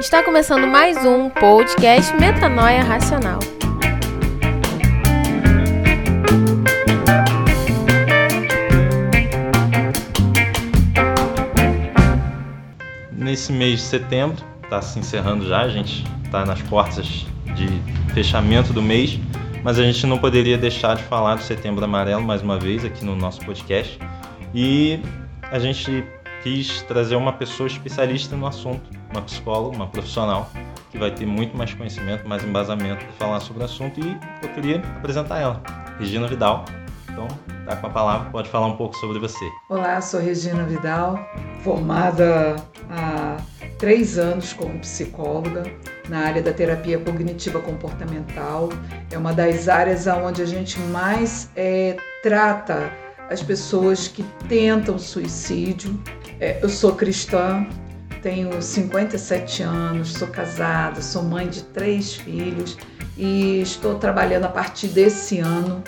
Está começando mais um podcast Metanoia Racional. Nesse mês de setembro, está se encerrando já, a gente está nas portas de fechamento do mês, mas a gente não poderia deixar de falar do Setembro Amarelo mais uma vez aqui no nosso podcast. E a gente quis trazer uma pessoa especialista no assunto, uma psicóloga, uma profissional, que vai ter muito mais conhecimento, mais embasamento para falar sobre o assunto e eu queria apresentar ela, Regina Vidal. Então, tá com a palavra, pode falar um pouco sobre você. Olá, sou Regina Vidal, formada há três anos como psicóloga na área da terapia cognitiva comportamental. É uma das áreas onde a gente mais é, trata as pessoas que tentam suicídio. É, eu sou cristã, tenho 57 anos, sou casada, sou mãe de três filhos e estou trabalhando a partir desse ano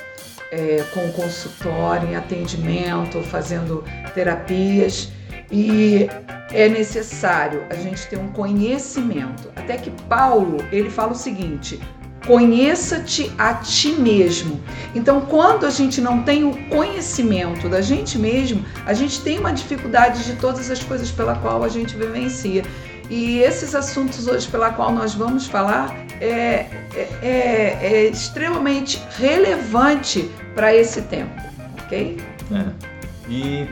é, com consultório, em atendimento, fazendo terapias e é necessário a gente ter um conhecimento. Até que Paulo ele fala o seguinte: Conheça-te a ti mesmo. Então, quando a gente não tem o conhecimento da gente mesmo, a gente tem uma dificuldade de todas as coisas pela qual a gente vivencia. E esses assuntos hoje pela qual nós vamos falar é, é, é, é extremamente relevante para esse tempo, ok? É. E,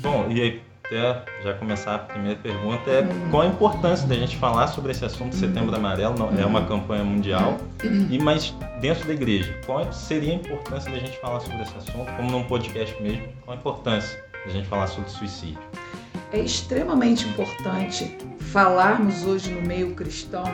bom, e aí até já começar a primeira pergunta é qual a importância da gente falar sobre esse assunto Setembro Amarelo, não, é uma campanha mundial, e mas dentro da igreja, qual seria a importância da gente falar sobre esse assunto, como num podcast mesmo, qual a importância da gente falar sobre suicídio? É extremamente importante falarmos hoje no meio cristão,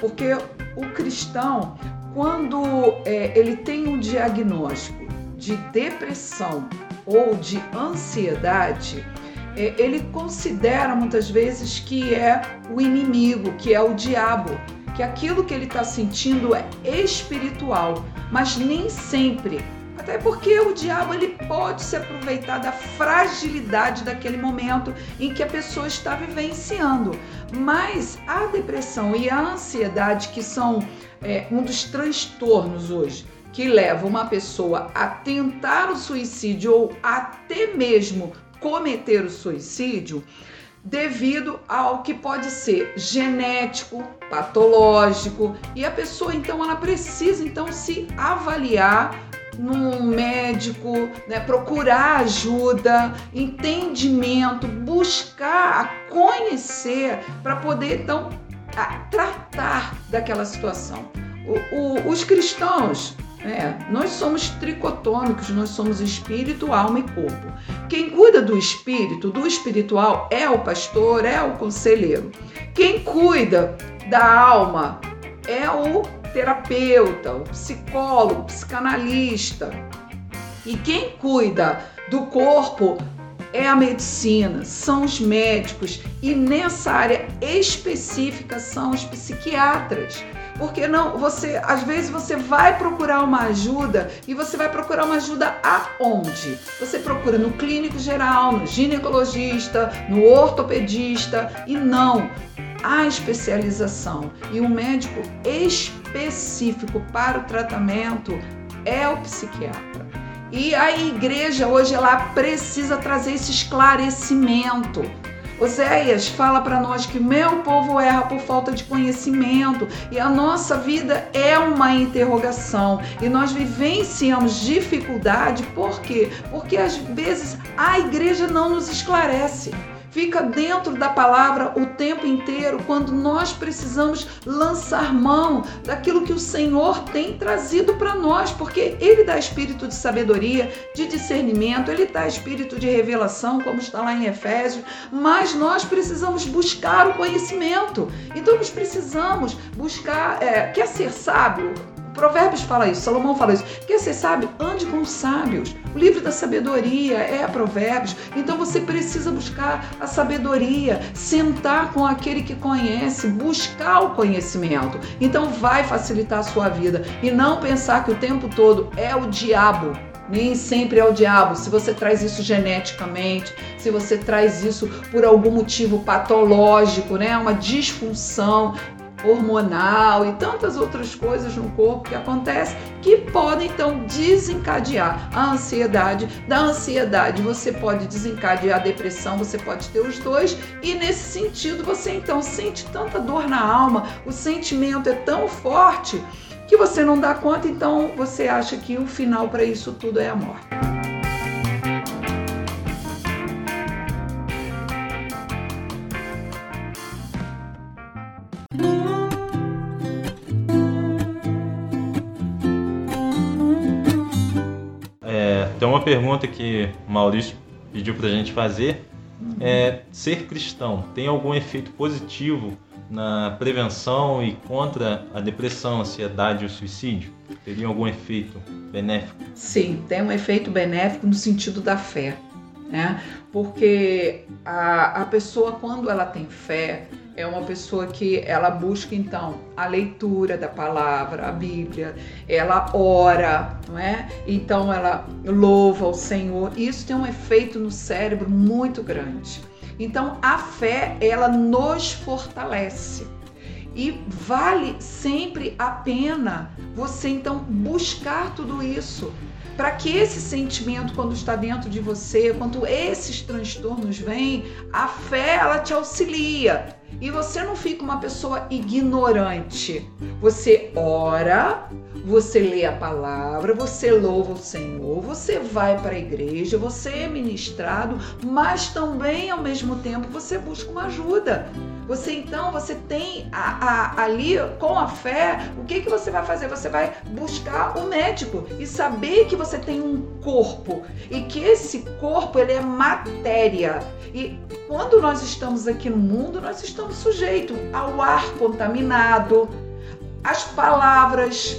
porque o cristão, quando é, ele tem um diagnóstico de depressão ou de ansiedade, é, ele considera muitas vezes que é o inimigo, que é o diabo, que aquilo que ele está sentindo é espiritual, mas nem sempre. Até porque o diabo ele pode se aproveitar da fragilidade daquele momento em que a pessoa está vivenciando. Mas a depressão e a ansiedade, que são é, um dos transtornos hoje, que leva uma pessoa a tentar o suicídio ou até mesmo cometer o suicídio devido ao que pode ser genético, patológico, e a pessoa então ela precisa então se avaliar num médico, né, procurar ajuda, entendimento, buscar conhecer para poder então tratar daquela situação. O, o, os cristãos é, nós somos tricotômicos, nós somos espírito, alma e corpo. Quem cuida do espírito, do espiritual, é o pastor, é o conselheiro. Quem cuida da alma é o terapeuta, o psicólogo, o psicanalista. E quem cuida do corpo é a medicina, são os médicos e nessa área específica são os psiquiatras. Porque não, você, às vezes você vai procurar uma ajuda e você vai procurar uma ajuda aonde? Você procura no clínico geral, no ginecologista, no ortopedista e não a especialização e o médico específico para o tratamento é o psiquiatra. E a igreja hoje ela precisa trazer esse esclarecimento Oséias fala para nós que meu povo erra por falta de conhecimento e a nossa vida é uma interrogação e nós vivenciamos dificuldade, por quê? Porque às vezes a igreja não nos esclarece fica dentro da palavra o tempo inteiro quando nós precisamos lançar mão daquilo que o Senhor tem trazido para nós, porque Ele dá espírito de sabedoria, de discernimento, Ele dá espírito de revelação, como está lá em Efésios, mas nós precisamos buscar o conhecimento. Então nós precisamos buscar, é, quer ser sábio? Provérbios fala isso, Salomão fala isso. Quer ser sábio? Ande com os sábios. O livro da sabedoria é Provérbios. Então você precisa buscar a sabedoria, sentar com aquele que conhece, buscar o conhecimento. Então vai facilitar a sua vida e não pensar que o tempo todo é o diabo Nem sempre é o diabo. Se você traz isso geneticamente, se você traz isso por algum motivo patológico, né? Uma disfunção, hormonal e tantas outras coisas no corpo que acontecem que podem então desencadear a ansiedade. Da ansiedade você pode desencadear a depressão, você pode ter os dois e nesse sentido você então sente tanta dor na alma, o sentimento é tão forte que você não dá conta, então você acha que o final para isso tudo é a morte. Tem uma pergunta que o Maurício pediu para a gente fazer. É, ser cristão tem algum efeito positivo na prevenção e contra a depressão, ansiedade e o suicídio? Teria algum efeito benéfico? Sim, tem um efeito benéfico no sentido da fé. Né? Porque a, a pessoa, quando ela tem fé, é uma pessoa que ela busca então a leitura da palavra, a Bíblia, ela ora, não é? Então ela louva o Senhor. Isso tem um efeito no cérebro muito grande. Então a fé, ela nos fortalece. E vale sempre a pena você então buscar tudo isso para que esse sentimento, quando está dentro de você, quando esses transtornos vêm, a fé ela te auxilia e você não fica uma pessoa ignorante. Você ora, você lê a palavra, você louva o Senhor, você vai para a igreja, você é ministrado, mas também ao mesmo tempo você busca uma ajuda. Você então, você tem a, a, ali com a fé, o que, que você vai fazer? Você vai buscar o médico e saber que você tem um corpo e que esse corpo ele é matéria. E quando nós estamos aqui no mundo, nós estamos sujeitos ao ar contaminado, às palavras,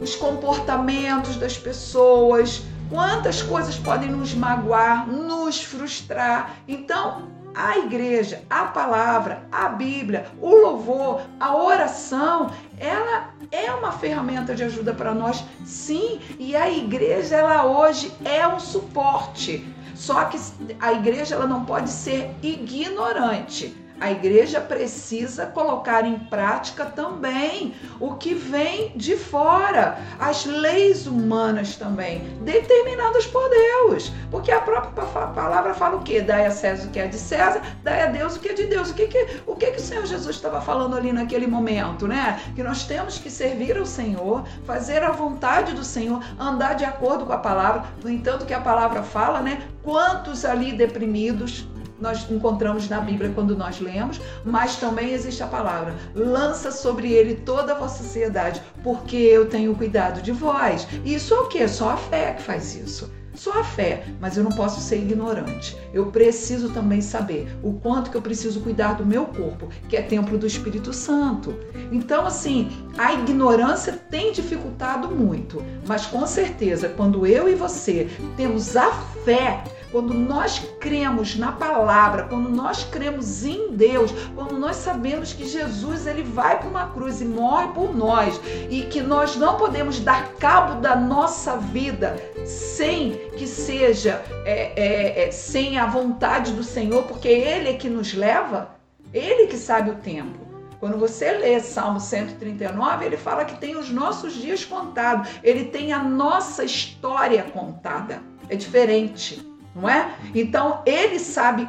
os comportamentos das pessoas, quantas coisas podem nos magoar, nos frustrar. Então, a igreja, a palavra, a Bíblia, o louvor, a oração, ela é uma ferramenta de ajuda para nós, sim, e a igreja ela hoje é um suporte. Só que a igreja ela não pode ser ignorante a igreja precisa colocar em prática também o que vem de fora, as leis humanas também, determinadas por Deus. Porque a própria palavra fala o quê? Dai a César o que é de César, dai a Deus o que é de Deus. O que, que, o, que, que o Senhor Jesus estava falando ali naquele momento, né? Que nós temos que servir ao Senhor, fazer a vontade do Senhor, andar de acordo com a palavra. No entanto, que a palavra fala, né? Quantos ali deprimidos, nós encontramos na Bíblia quando nós lemos, mas também existe a palavra: lança sobre ele toda a vossa sociedade, porque eu tenho cuidado de vós. Isso é o que? Só a fé que faz isso. Só a fé, mas eu não posso ser ignorante. Eu preciso também saber o quanto que eu preciso cuidar do meu corpo, que é templo do Espírito Santo. Então, assim, a ignorância tem dificultado muito, mas com certeza, quando eu e você temos a fé quando nós cremos na palavra, quando nós cremos em Deus, quando nós sabemos que Jesus ele vai para uma cruz e morre por nós e que nós não podemos dar cabo da nossa vida sem que seja é, é, é, sem a vontade do Senhor, porque Ele é que nos leva, Ele que sabe o tempo. Quando você lê Salmo 139, ele fala que tem os nossos dias contados, ele tem a nossa história contada. É diferente não é? Então ele sabe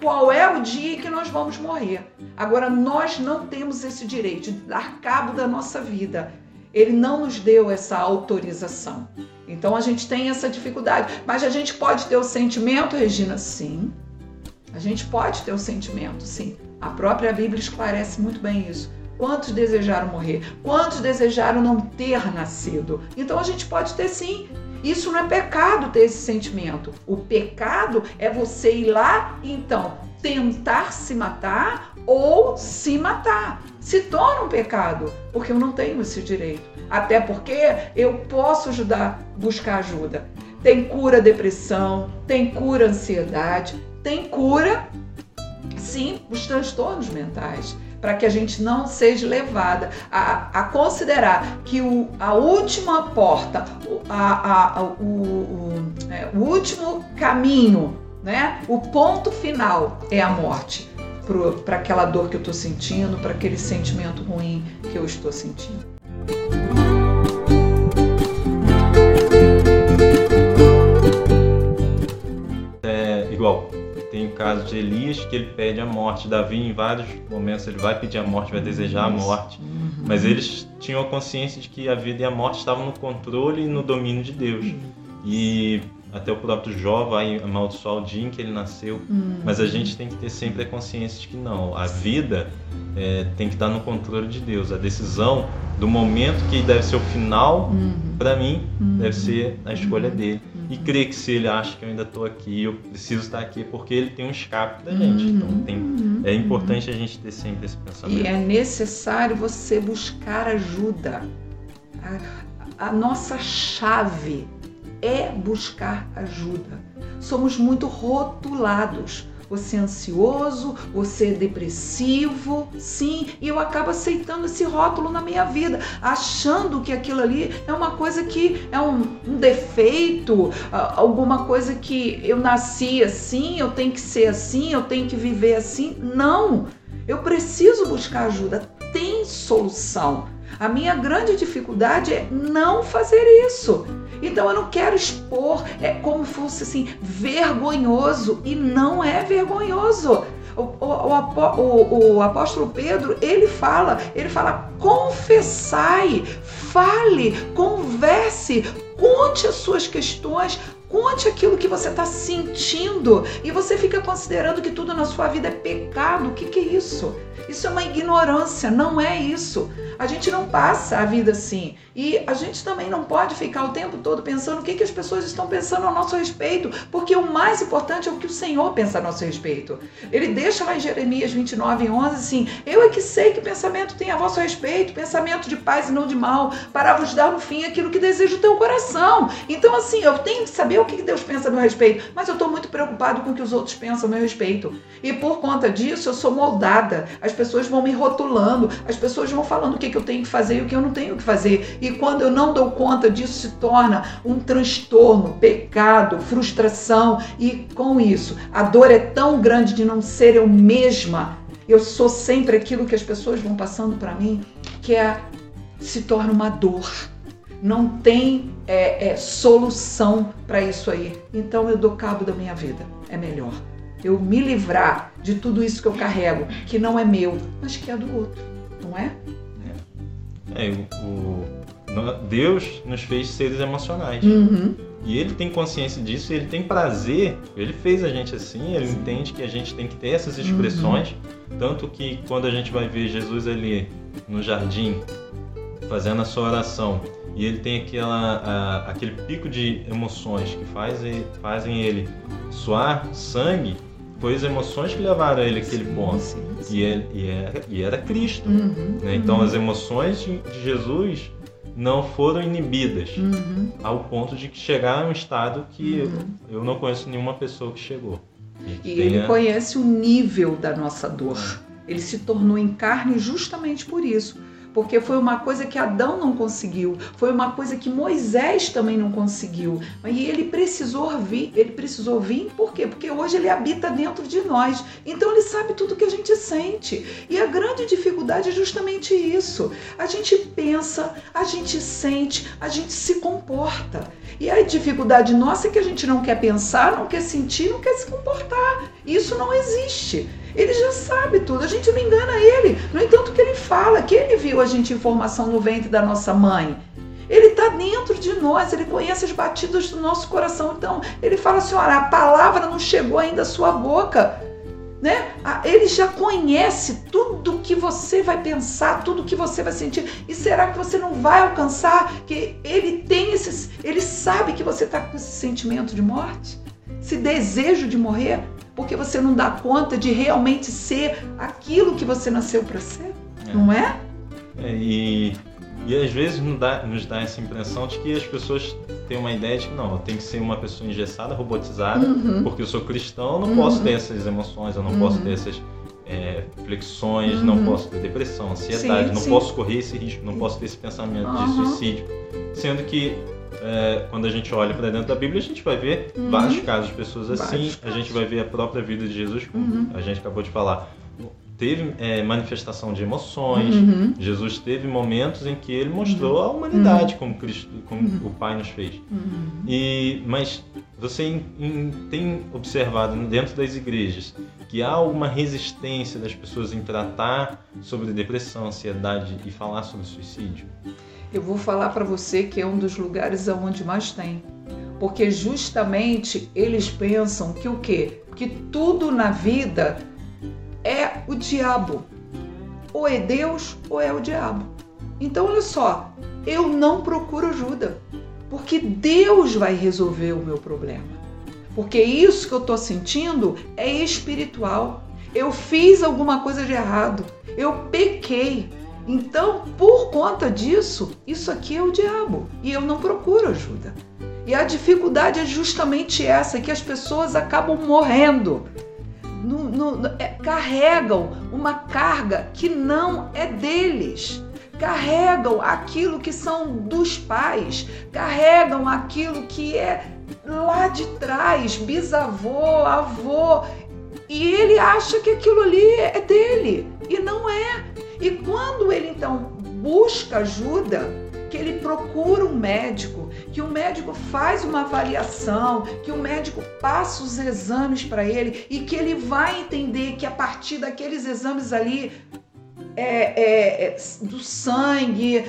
qual é o dia que nós vamos morrer. Agora nós não temos esse direito de dar cabo da nossa vida. Ele não nos deu essa autorização. Então a gente tem essa dificuldade. Mas a gente pode ter o sentimento, Regina? Sim. A gente pode ter o sentimento, sim. A própria Bíblia esclarece muito bem isso. Quantos desejaram morrer? Quantos desejaram não ter nascido? Então a gente pode ter sim isso não é pecado ter esse sentimento. O pecado é você ir lá e então tentar se matar ou se matar. Se torna um pecado, porque eu não tenho esse direito. Até porque eu posso ajudar, buscar ajuda. Tem cura depressão, tem cura ansiedade, tem cura sim os transtornos mentais para que a gente não seja levada a, a considerar que o, a última porta, a, a, o, o, é, o último caminho, né? o ponto final é a morte para aquela dor que eu estou sentindo, para aquele sentimento ruim que eu estou sentindo. É igual, tem o caso de Elias que ele pede a morte. Davi, em vários momentos, ele vai pedir a morte, vai desejar a morte. Uhum. Mas eles tinham a consciência de que a vida e a morte estavam no controle e no domínio de Deus. Uhum. E até o próprio Jó vai amaldiçoar o dia em que ele nasceu, uhum. mas a gente tem que ter sempre a consciência de que não, a vida é, tem que estar no controle de Deus. A decisão do momento que deve ser o final, uhum. para mim, uhum. deve ser a escolha uhum. dele. E uhum. crer que se ele acha que eu ainda estou aqui, eu preciso estar aqui, porque ele tem um escape da gente. Uhum. Então tem, é importante a gente ter sempre esse pensamento. E é necessário você buscar ajuda. a, a nossa chave é buscar ajuda. Somos muito rotulados. Você é ansioso, você é depressivo, sim, e eu acabo aceitando esse rótulo na minha vida, achando que aquilo ali é uma coisa que é um, um defeito, alguma coisa que eu nasci assim, eu tenho que ser assim, eu tenho que viver assim. Não! Eu preciso buscar ajuda. Tem solução. A minha grande dificuldade é não fazer isso. Então eu não quero expor é como fosse assim vergonhoso e não é vergonhoso. O, o, o, o, apóstolo Pedro, ele fala, ele fala, confessai, fale, converse, conte as suas questões, Conte aquilo que você está sentindo e você fica considerando que tudo na sua vida é pecado. O que, que é isso? Isso é uma ignorância, não é isso. A gente não passa a vida assim. E a gente também não pode ficar o tempo todo pensando o que, que as pessoas estão pensando a nosso respeito, porque o mais importante é o que o Senhor pensa a nosso respeito. Ele deixa lá em Jeremias 29, 11 assim: Eu é que sei que pensamento tem a vosso respeito, pensamento de paz e não de mal, para vos dar no fim aquilo que deseja o teu coração. Então, assim, eu tenho que saber o que Deus pensa a meu respeito, mas eu estou muito preocupado com o que os outros pensam a meu respeito. E por conta disso, eu sou moldada. As pessoas vão me rotulando, as pessoas vão falando o que, que eu tenho que fazer e o que eu não tenho que fazer. E quando eu não dou conta disso, se torna um transtorno, pecado, frustração. E com isso, a dor é tão grande de não ser eu mesma. Eu sou sempre aquilo que as pessoas vão passando para mim, que é se torna uma dor não tem é, é, solução para isso aí. Então eu dou cabo da minha vida. É melhor eu me livrar de tudo isso que eu carrego, que não é meu, mas que é do outro, não é? É, é o, Deus nos fez seres emocionais. Uhum. E ele tem consciência disso, ele tem prazer, ele fez a gente assim, ele Sim. entende que a gente tem que ter essas expressões. Uhum. Tanto que quando a gente vai ver Jesus ali no jardim, fazendo a sua oração, e ele tem aquela, a, aquele pico de emoções que fazem, fazem ele suar sangue, foi as emoções que levaram ele àquele sim, ponto. Sim, sim. E, ele, e, era, e era Cristo. Uhum, né? Então uhum. as emoções de, de, Jesus não foram inibidas uhum. ao ponto de chegar a um estado que eu, uhum. eu, não conheço nenhuma pessoa que chegou. E, e ele conhece o nível da nossa dor. Ele se tornou em carne justamente por isso porque foi uma coisa que Adão não conseguiu, foi uma coisa que Moisés também não conseguiu. E ele precisou vir, ele precisou vir por quê? Porque hoje ele habita dentro de nós. Então ele sabe tudo que a gente sente. E a grande dificuldade é justamente isso. A gente pensa, a gente sente, a gente se comporta. E a dificuldade nossa é que a gente não quer pensar, não quer sentir, não quer se comportar. Isso não existe. Ele já sabe tudo, a gente não engana ele. No entanto, que ele fala que ele viu a gente em formação no ventre da nossa mãe. Ele está dentro de nós, ele conhece as batidas do nosso coração. Então, ele fala assim: olha, a palavra não chegou ainda à sua boca. Né? Ele já conhece tudo que você vai pensar, tudo que você vai sentir. E será que você não vai alcançar? Que ele tem esses, ele sabe que você está com esse sentimento de morte, esse desejo de morrer porque você não dá conta de realmente ser aquilo que você nasceu para ser, é. não é? é e, e às vezes nos dá, nos dá essa impressão de que as pessoas têm uma ideia de que não, eu tenho que ser uma pessoa engessada, robotizada, uhum. porque eu sou cristão, eu não uhum. posso ter essas emoções, eu não uhum. posso ter essas é, flexões, não posso ter depressão, ansiedade, Sim, não sim. posso correr esse risco, não posso ter esse pensamento de suicídio. Sendo que é, quando a gente olha para dentro da Bíblia, a gente vai ver Uhum. vários casos de pessoas assim, Vários a gente vai ver a própria vida de Jesus, como Uhum. a gente acabou de falar. Teve é, manifestação de emoções, Uhum. Jesus teve momentos em que ele mostrou a humanidade como Cristo, como Uhum. o Pai nos fez. Uhum. E mas você em- em- tem observado dentro das igrejas que há alguma resistência das pessoas em tratar sobre depressão, ansiedade e falar sobre suicídio? Eu vou falar para você que é um dos lugares aonde mais tem. Porque justamente eles pensam que o quê? Que tudo na vida é o diabo. Ou é Deus ou é o diabo. Então olha só, eu não procuro ajuda, porque Deus vai resolver o meu problema. Porque isso que eu estou sentindo é espiritual. Eu fiz alguma coisa de errado. Eu pequei. Então, por conta disso, isso aqui é o diabo e eu não procuro ajuda. E a dificuldade é justamente essa, que as pessoas acabam morrendo. No- no- é, carregam uma carga que não é deles. Carregam aquilo que são dos pais, carregam aquilo que é lá de trás, bisavô, avô, e ele acha que aquilo ali é dele e não é. E quando ele então busca ajuda, que ele procura um médico, que o médico faz uma avaliação, que o médico passa os exames para ele e que ele vai entender que a partir daqueles exames ali é, é, é, do sangue,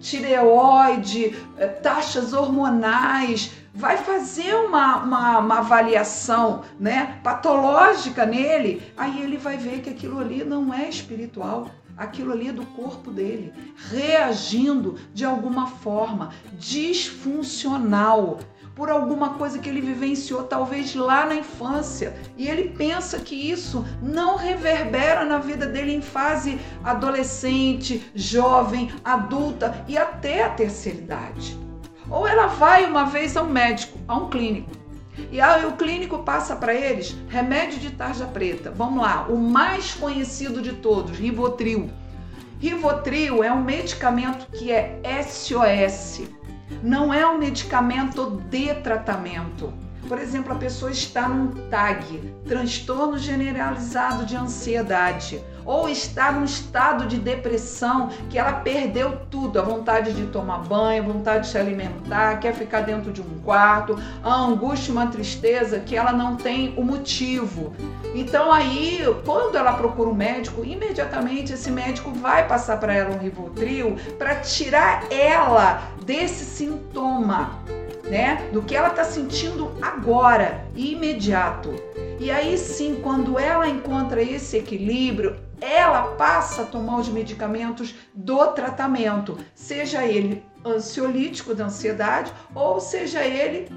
tireoide, é, taxas hormonais, vai fazer uma, uma, uma avaliação né, patológica nele, aí ele vai ver que aquilo ali não é espiritual. Aquilo ali é do corpo dele, reagindo de alguma forma disfuncional por alguma coisa que ele vivenciou talvez lá na infância e ele pensa que isso não reverbera na vida dele em fase adolescente, jovem, adulta e até a terceira idade. Ou ela vai uma vez ao médico, a um clínico, e aí o clínico passa para eles remédio de tarja preta. Vamos lá, o mais conhecido de todos, Rivotril. Rivotril é um medicamento que é SOS. Não é um medicamento de tratamento. Por exemplo, a pessoa está num TAG, transtorno generalizado de ansiedade, ou está num estado de depressão que ela perdeu tudo, a vontade de tomar banho, a vontade de se alimentar, quer ficar dentro de um quarto, a angústia, uma tristeza que ela não tem o motivo. Então aí, quando ela procura um médico, imediatamente esse médico vai passar para ela um Rivotril para tirar ela desse sintoma né? Do que ela está sentindo agora, imediato. E aí sim, quando ela encontra esse equilíbrio, ela passa a tomar os medicamentos do tratamento, seja ele ansiolítico da ansiedade ou seja ele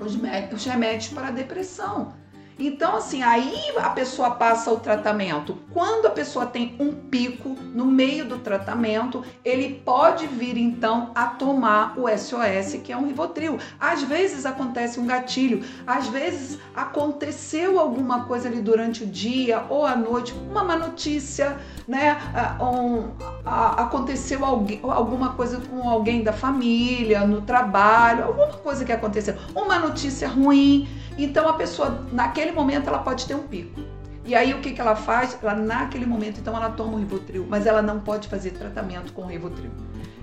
os, os remédios para a depressão. Então, assim, aí a pessoa passa o tratamento. Quando a pessoa tem um pico no meio do tratamento, ele pode vir então a tomar o SOS, que é um Rivotril. Às vezes acontece um gatilho, às vezes aconteceu alguma coisa ali durante o dia ou à noite, uma má notícia, né? Um, a, aconteceu alguma coisa com alguém da família, no trabalho, alguma coisa que aconteceu, uma notícia ruim. Então a pessoa, naquele momento, ela pode ter um pico. E aí o que, que ela faz? Ela, naquele momento, então, ela toma o Rivotril, mas ela não pode fazer tratamento com o Rivotril.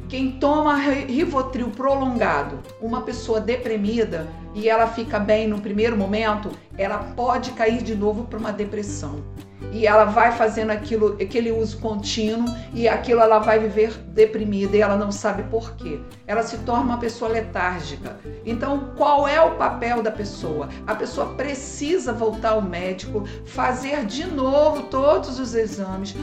Quem toma Rivotril prolongado, uma pessoa deprimida e ela fica bem no primeiro momento, ela pode cair de novo para uma depressão. E ela vai fazendo aquilo, aquele uso contínuo e aquilo ela vai viver deprimida e ela não sabe por quê. Ela se torna uma pessoa letárgica. Então, qual é o papel da pessoa? A pessoa precisa voltar ao médico, fazer de novo todos os exames,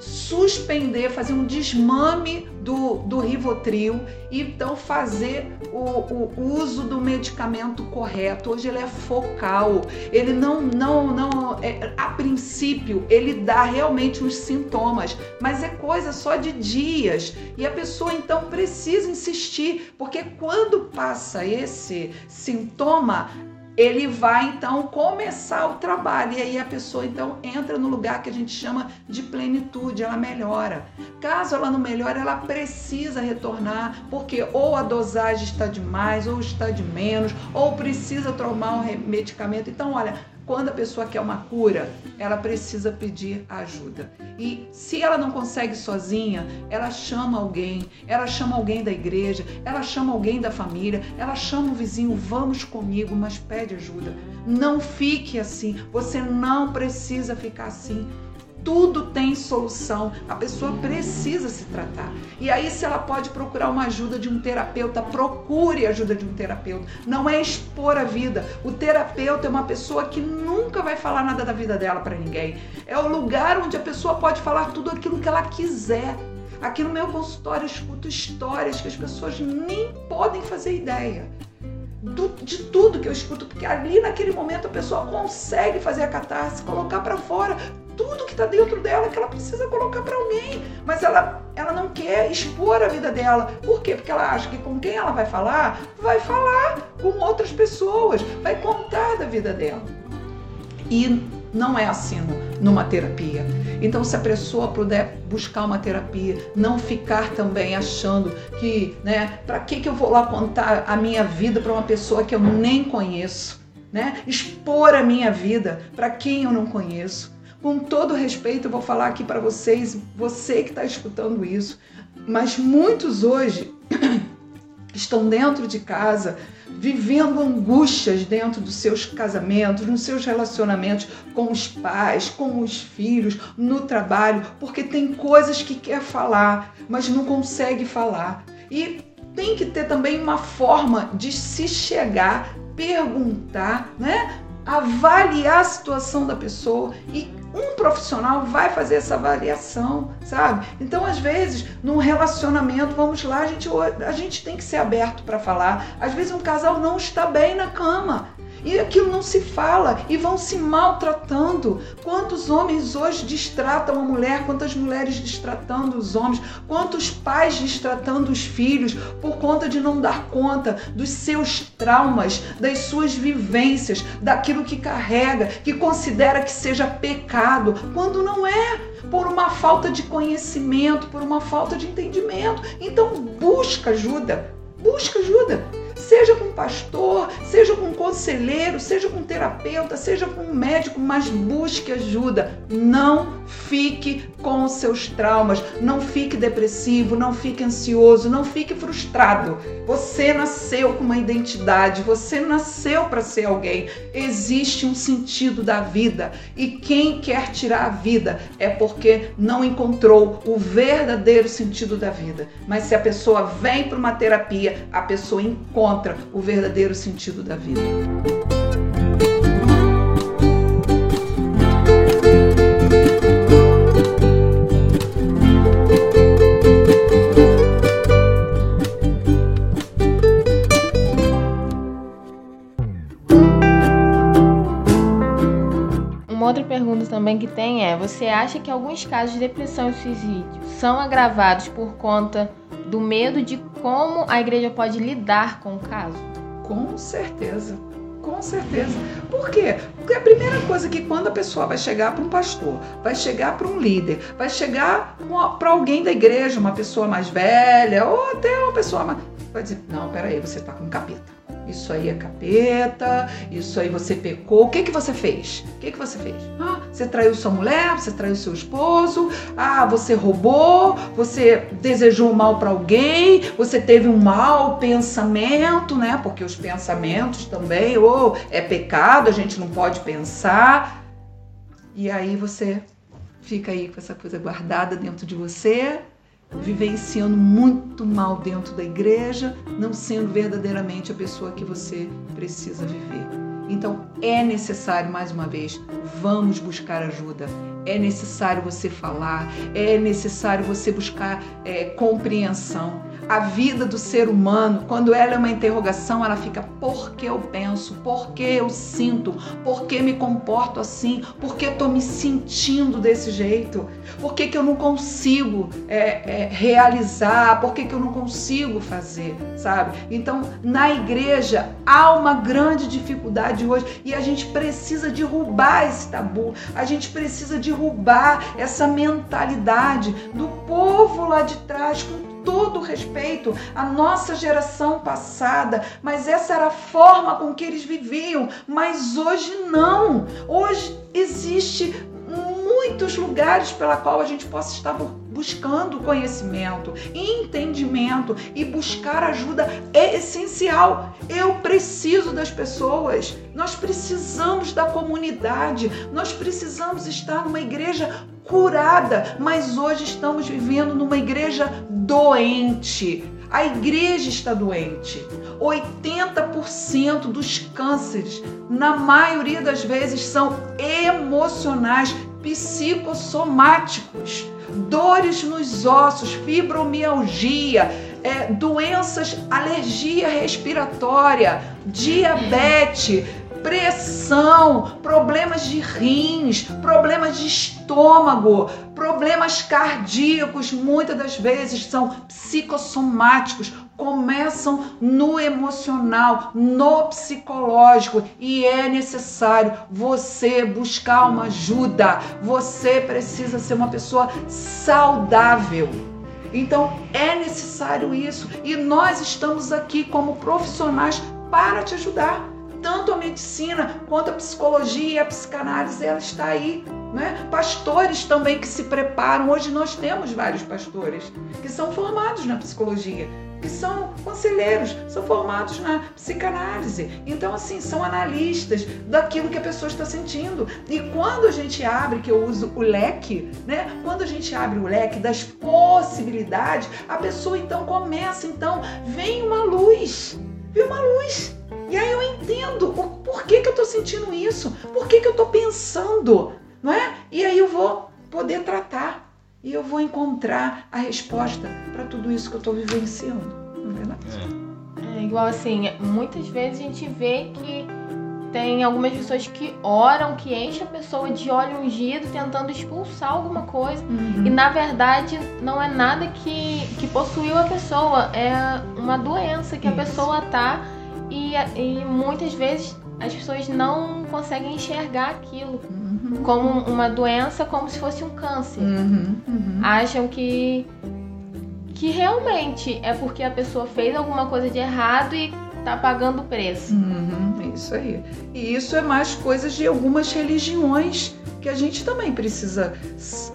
suspender, fazer um desmame do, do Rivotril e então fazer o, o, uso do medicamento correto. Hoje ele é focal, ele não, não, não, é, a princípio ele dá realmente os sintomas, mas é coisa só de dias e a pessoa então precisa insistir, porque quando passa esse sintoma ele vai então começar o trabalho e aí a pessoa então entra no lugar que a gente chama de plenitude, ela melhora. Caso ela não melhore, ela precisa retornar, porque ou a dosagem está demais, ou está de menos, ou precisa tomar um medicamento. Então, olha, quando a pessoa quer uma cura, ela precisa pedir ajuda. E se ela não consegue sozinha, ela chama alguém, ela chama alguém da igreja, ela chama alguém da família, ela chama o vizinho, vamos comigo, mas pede ajuda. Não fique assim, você não precisa ficar assim. Tudo tem solução. A pessoa precisa se tratar. E aí, se ela pode procurar uma ajuda de um terapeuta, procure ajuda de um terapeuta. Não é expor a vida. O terapeuta é uma pessoa que nunca vai falar nada da vida dela para ninguém. É o lugar onde a pessoa pode falar tudo aquilo que ela quiser. Aqui no meu consultório eu escuto histórias que as pessoas nem podem fazer ideia. De tudo que eu escuto, porque ali naquele momento a pessoa consegue fazer a catarse, colocar para fora tudo que está dentro dela que ela precisa colocar para alguém, mas ela, ela não quer expor a vida dela. Por quê? Porque ela acha que com quem ela vai falar, vai falar com outras pessoas, vai contar da vida dela. E não é assim numa terapia. Então, se a pessoa puder buscar uma terapia, não ficar também achando que, né, para que, que eu vou lá contar a minha vida para uma pessoa que eu nem conheço, né? Expor a minha vida para quem eu não conheço. Com todo respeito, eu vou falar aqui para vocês, você que está escutando isso, mas muitos hoje estão dentro de casa vivendo angústias dentro dos seus casamentos, nos seus relacionamentos com os pais, com os filhos, no trabalho, porque tem coisas que quer falar, mas não consegue falar. E tem que ter também uma forma de se chegar, perguntar, né? Avaliar a situação da pessoa e um profissional vai fazer essa avaliação, sabe? Então, às vezes, num relacionamento, vamos lá, a gente, a gente tem que ser aberto para falar. Às vezes, um casal não está bem na cama e aquilo não se fala e vão se maltratando. Quantos homens hoje distratam a mulher, quantas mulheres distratando os homens, quantos pais distratando os filhos por conta de não dar conta dos seus traumas, das suas vivências, daquilo que carrega, que considera que seja pecado, quando não é? Por uma falta de conhecimento, por uma falta de entendimento. Então busca ajuda, busca ajuda seja com pastor, seja com conselheiro, seja com terapeuta, seja com médico, mas busque ajuda. Não fique com os seus traumas, não fique depressivo, não fique ansioso, não fique frustrado. Você nasceu com uma identidade, você nasceu para ser alguém. Existe um sentido da vida e quem quer tirar a vida é porque não encontrou o verdadeiro sentido da vida. Mas se a pessoa vem para uma terapia, a pessoa encontra o verdadeiro sentido da vida. outra pergunta também que tem é: você acha que alguns casos de depressão e suicídio são agravados por conta do medo de como a igreja pode lidar com o caso? Com certeza. Com certeza. Por quê? Porque a primeira coisa que quando a pessoa vai chegar para um pastor, vai chegar para um líder, vai chegar para alguém da igreja, uma pessoa mais velha, ou até uma pessoa mais. Vai dizer: não, peraí, você está com capeta. Isso aí é capeta, isso aí você pecou. O que que você fez? O que que você fez? Ah, você traiu sua mulher, você traiu seu esposo, ah, você roubou, você desejou mal para alguém, você teve um mau pensamento, né? Porque os pensamentos também, ou oh, é pecado, a gente não pode pensar. E aí você fica aí com essa coisa guardada dentro de você, vivenciando muito mal dentro da igreja, não sendo verdadeiramente a pessoa que você precisa viver. Então é necessário, mais uma vez, vamos buscar ajuda. É necessário você falar, é necessário você buscar é, compreensão. A vida do ser humano, quando ela é uma interrogação, ela fica por que eu penso, por que eu sinto, por que me comporto assim, por que estou me sentindo desse jeito, por que, que eu não consigo é, é, realizar, por que, que eu não consigo fazer, sabe? Então, na igreja há uma grande dificuldade hoje e a gente precisa derrubar esse tabu, a gente precisa derrubar essa mentalidade do povo lá de trás com todo respeito à nossa geração passada, mas essa era a forma com que eles viviam. Mas hoje não. Hoje existe muitos lugares pela qual a gente possa estar buscando conhecimento, entendimento e buscar ajuda é essencial. Eu preciso das pessoas. Nós precisamos da comunidade. Nós precisamos estar numa igreja curada, mas hoje estamos vivendo numa igreja doente. A igreja está doente. 80% dos cânceres, na maioria das vezes, são emocionais, psicossomáticos. Dores nos ossos, fibromialgia, é, doenças, alergia respiratória, diabetes, pressão, problemas de rins, problemas de estômago, problemas cardíacos, muitas das vezes são psicossomáticos, começam no emocional, no psicológico e é necessário você buscar uma ajuda. Você precisa ser uma pessoa saudável. Então é necessário isso e nós estamos aqui como profissionais para te ajudar tanto a medicina quanto a psicologia e a psicanálise, ela está aí. Né? Pastores também que se preparam. Hoje nós temos vários pastores que são formados na psicologia, que são conselheiros, são formados na psicanálise. Então, assim, são analistas daquilo que a pessoa está sentindo. E quando a gente abre, que eu uso o leque, né? Quando a gente abre o leque das possibilidades, a pessoa então começa, então, vem uma luz, vem uma luz e aí eu entendo o porquê que eu estou sentindo isso, por que, que eu estou pensando, não é? E aí eu vou poder tratar e eu vou encontrar a resposta para tudo isso que eu estou vivenciando, não é verdade? É. é igual assim, muitas vezes a gente vê que tem algumas pessoas que oram, que enchem a pessoa de óleo ungido, tentando expulsar alguma coisa. Uhum. E na verdade não é nada que, que possuiu a pessoa, é uma doença que Isso. a pessoa tá e, e muitas vezes as pessoas não conseguem enxergar aquilo uhum. Como uma doença, como se fosse um câncer. Uhum, uhum. Acham que que realmente é porque a pessoa fez alguma coisa de errado e tá pagando o preço. Uhum, isso aí. E isso é mais coisas de algumas religiões que a gente também precisa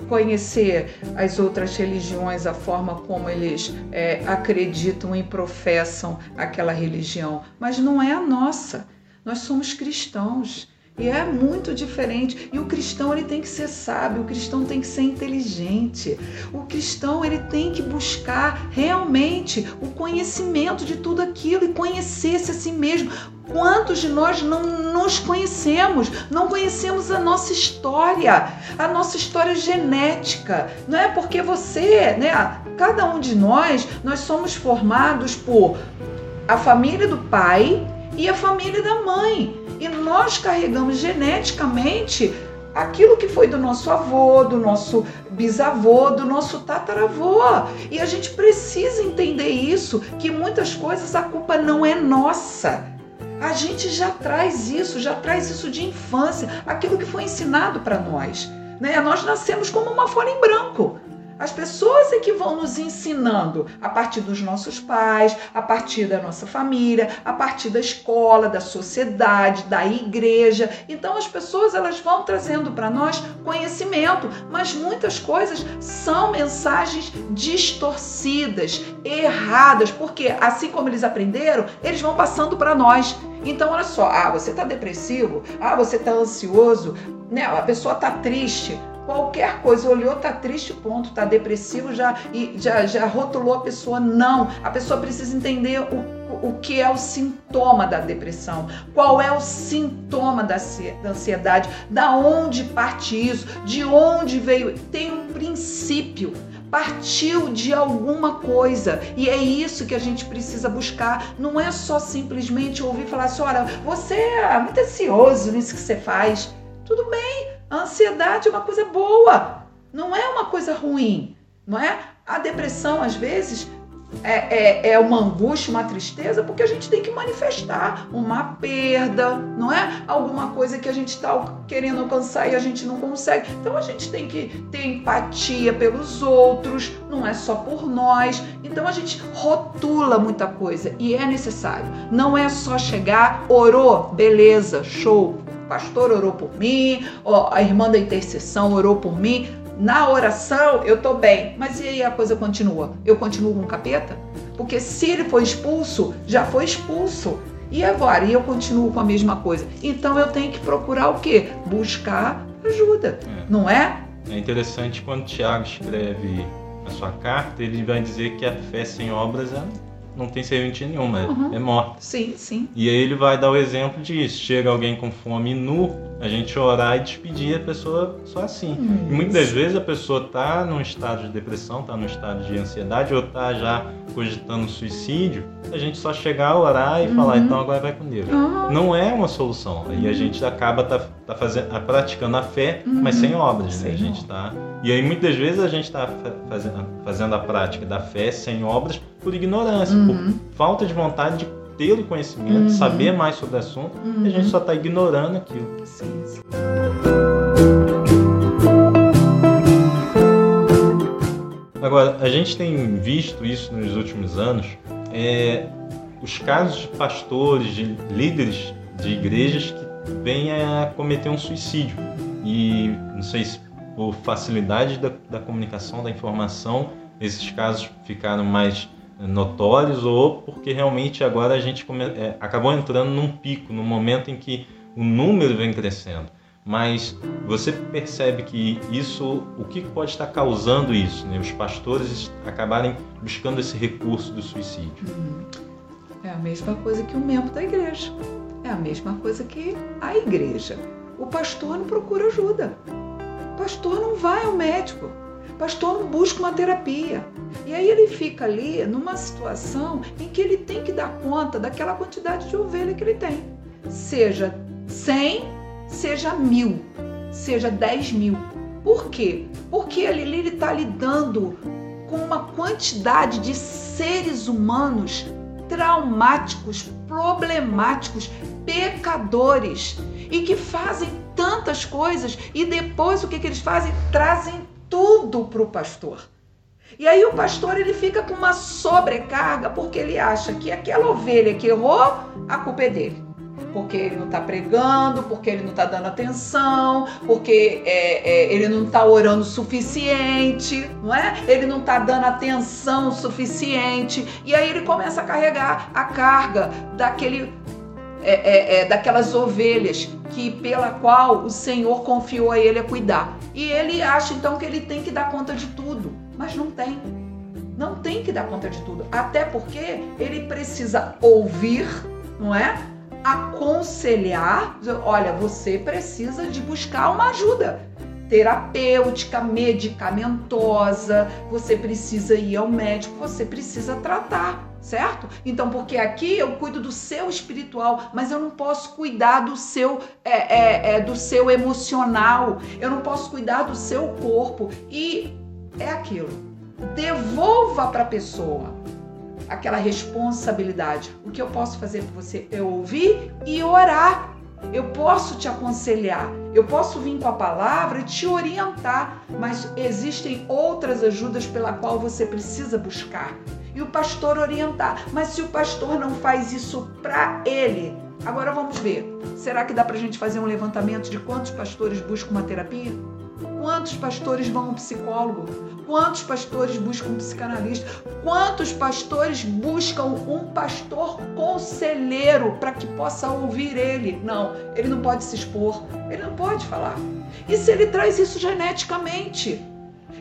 conhecer as outras religiões, a forma como eles é, acreditam e professam aquela religião, mas não é a nossa. Nós somos cristãos. E é muito diferente. E o cristão ele tem que ser sábio, o cristão tem que ser inteligente. O cristão ele tem que buscar realmente o conhecimento de tudo aquilo e conhecer-se a si mesmo. Quantos de nós não nos conhecemos? Não conhecemos a nossa história, a nossa história genética. Não é porque você, né? Cada um de nós, nós somos formados por a família do pai e a família da mãe. E nós carregamos geneticamente aquilo que foi do nosso avô, do nosso bisavô, do nosso tataravô. E a gente precisa entender isso, que muitas coisas a culpa não é nossa. A gente já traz isso, já traz isso de infância, aquilo que foi ensinado para nós. Né? Nós nascemos como uma folha em branco. As pessoas é que vão nos ensinando a partir dos nossos pais, a partir da nossa família, a partir da escola, da sociedade, da igreja. Então as pessoas elas vão trazendo para nós conhecimento, mas muitas coisas são mensagens distorcidas, erradas, porque assim como eles aprenderam, eles vão passando para nós. Então olha só, ah, você está depressivo, ah, você está ansioso, né? A pessoa está triste qualquer coisa, olhou, tá triste, ponto, tá depressivo, já, já, já rotulou a pessoa. Não, a pessoa precisa entender o, o que é o sintoma da depressão, qual é o sintoma da, da ansiedade, da onde parte isso, de onde veio. Tem um princípio. partiu de alguma coisa. E é isso que a gente precisa buscar. Não é só simplesmente ouvir falar assim: olha, você é muito ansioso nisso que você faz. Tudo bem, a ansiedade é uma coisa boa, não é uma coisa ruim, não é? A depressão, às vezes, é, é, é, uma angústia, uma tristeza, porque a gente tem que manifestar uma perda, não é? Alguma coisa que a gente está querendo alcançar e a gente não consegue. Então a gente tem que ter empatia pelos outros, não é só por nós. Então a gente rotula muita coisa e é necessário. Não é só chegar, orou, beleza, show. O pastor orou por mim, a irmã da intercessão orou por mim na oração eu tô bem, mas e aí a coisa continua? Eu continuo com o capeta? Porque se ele foi expulso, já foi expulso. E agora? E eu continuo com a mesma coisa. Então eu tenho que procurar o quê? Buscar ajuda, é. não é? É interessante quando Tiago escreve a sua carta, ele vai dizer que a fé sem obras é não tem serventia nenhuma, é, uhum. é morta. Sim, sim. E aí ele vai dar o exemplo disso. Chega alguém com fome nu, a gente orar e despedir a pessoa só assim. Hum, muitas das vezes a pessoa está num estado de depressão, está num estado de ansiedade ou está já cogitando suicídio. A gente só chegar a orar e uhum. falar, então agora vai com Deus. Uhum. Não é uma solução. E a gente acaba tá, tá fazendo, tá praticando a fé, uhum. mas sem obras. Né? A gente tá... E aí muitas vezes a gente está fazendo, fazendo a prática da fé sem obras por ignorância, por uhum. falta de vontade de ter o conhecimento, uhum. saber mais sobre o assunto, uhum. e a gente uhum. só está ignorando aquilo. Sim, sim. Agora, a gente tem visto isso nos últimos anos, é, os casos de pastores, de líderes de igrejas que vêm a cometer um suicídio. E não sei se por facilidade da, da comunicação, da informação, esses casos ficaram mais notórios ou porque realmente agora a gente come, é, acabou entrando num pico, num momento em que o número vem crescendo. Mas você percebe que isso, o que pode estar causando isso? Né? Os pastores acabarem buscando esse recurso do suicídio. Uhum. É a mesma coisa que o membro da igreja. É a mesma coisa que a igreja. O pastor não procura ajuda. O pastor não vai ao médico pastor busca uma terapia. E aí ele fica ali numa situação em que ele tem que dar conta daquela quantidade de ovelha que ele tem. Seja 100, seja mil, seja 10 mil. Por quê? Porque ele está lidando com uma quantidade de seres humanos traumáticos, problemáticos, pecadores e que fazem tantas coisas e depois o que, que eles fazem? Trazem tudo para o pastor. E aí o pastor ele fica com uma sobrecarga porque ele acha que aquela ovelha que errou, a culpa é dele. Porque ele não está pregando, porque ele não está dando atenção, porque é, é, ele não está orando o suficiente, não é? Ele não está dando atenção o suficiente. E aí ele começa a carregar a carga daquele é, é, é, daquelas ovelhas que pela qual o Senhor confiou a ele a cuidar. E ele acha então que ele tem que dar conta de tudo, mas não tem. Não tem que dar conta de tudo, até porque ele precisa ouvir, não é? Aconselhar, olha, você precisa de buscar uma ajuda terapêutica, medicamentosa, você precisa ir ao médico, você precisa tratar certo? Então, porque aqui eu cuido do seu espiritual, mas eu não posso cuidar do seu, é, é, é, do seu emocional, eu não posso cuidar do seu corpo. E é aquilo. Devolva para a pessoa aquela responsabilidade. O que eu posso fazer por você é ouvir e orar. Eu posso te aconselhar, eu posso vir com a palavra e te orientar, mas existem outras ajudas pela qual você precisa buscar e o pastor orientar. Mas se o pastor não faz isso para ele, agora vamos ver. Será que dá para a gente fazer um levantamento de quantos pastores buscam uma terapia? Quantos pastores vão ao psicólogo? Quantos pastores buscam um psicanalista? Quantos pastores buscam um pastor conselheiro para que possa ouvir ele? Não, ele não pode se expor, ele não pode falar. E se ele traz isso geneticamente?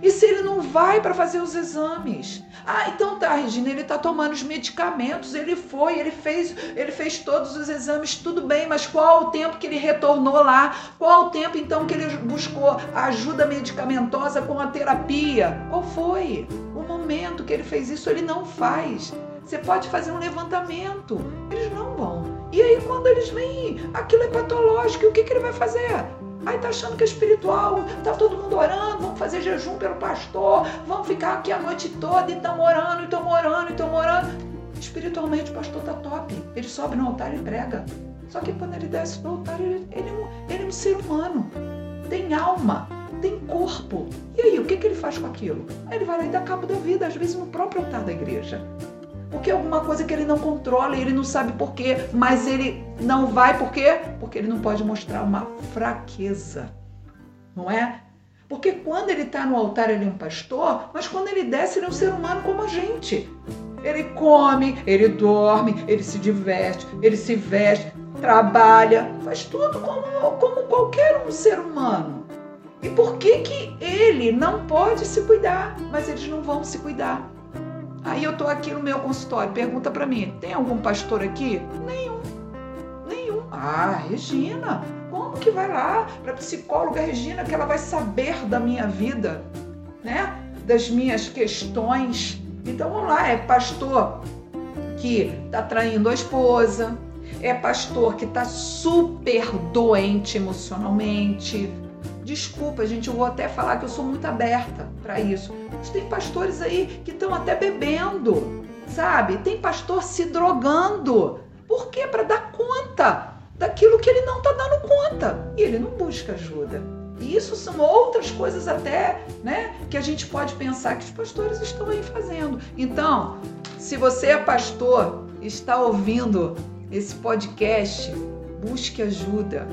E se ele não vai para fazer os exames? Ah, então tá, Regina, ele está tomando os medicamentos, ele foi, ele fez, ele fez todos os exames, tudo bem, mas qual o tempo que ele retornou lá? Qual o tempo então que ele buscou ajuda medicamentosa com a terapia? Qual foi? O momento que ele fez isso, ele não faz. Você pode fazer um levantamento. Eles não vão. E aí, quando eles vêm, aquilo é patológico, e o que, que ele vai fazer? Aí tá achando que é espiritual, tá todo mundo orando, vamos fazer jejum pelo pastor, vamos ficar aqui a noite toda e estamos orando, e estamos orando, e estamos orando. Espiritualmente o pastor tá top. Ele sobe no altar e prega. Só que quando ele desce do altar, ele, ele, ele é um ser humano. Tem alma, tem corpo. E aí, o que, que ele faz com aquilo? Ele vai lá e dá cabo da vida, às vezes no próprio altar da igreja. Porque é alguma coisa que ele não controla e ele não sabe por quê, mas ele não vai por quê? Porque ele não pode mostrar uma fraqueza, não é? Porque quando ele está no altar ele é um pastor, mas quando ele desce ele é um ser humano como a gente. Ele come, ele dorme, ele se diverte, ele se veste, trabalha, faz tudo como, como qualquer um ser humano. E por que que ele não pode se cuidar? Mas eles não vão se cuidar. Aí eu tô aqui no meu consultório, pergunta para mim: tem algum pastor aqui? Nenhum. Nenhum. Ah, Regina, como que vai lá para psicóloga Regina que ela vai saber da minha vida, né? Das minhas questões. Então vamos lá, é pastor que tá traindo a esposa, é pastor que tá super doente emocionalmente, Desculpa, gente, eu vou até falar que eu sou muito aberta para isso. Mas tem pastores aí que estão até bebendo, sabe? Tem pastor se drogando. Por quê? Para dar conta daquilo que ele não está dando conta. E ele não busca ajuda. E isso são outras coisas até, né, que a gente pode pensar que os pastores estão aí fazendo. Então, se você é pastor, está ouvindo esse podcast, busque ajuda.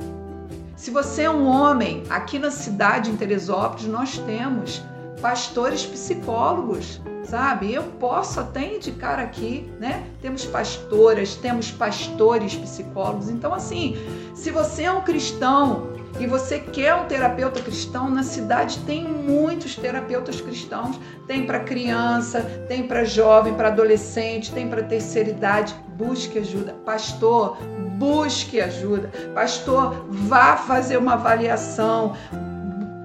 Se você é um homem, aqui na cidade, em Teresópolis, nós temos pastores psicólogos, sabe? Eu posso até indicar aqui, né? Temos pastoras, temos pastores psicólogos. Então, assim, se você é um cristão e você quer um terapeuta cristão, na cidade tem muitos terapeutas cristãos. Tem para criança, tem para jovem, para adolescente, tem para terceira idade. Busque ajuda. Pastor, busque ajuda. Pastor, vá fazer uma avaliação,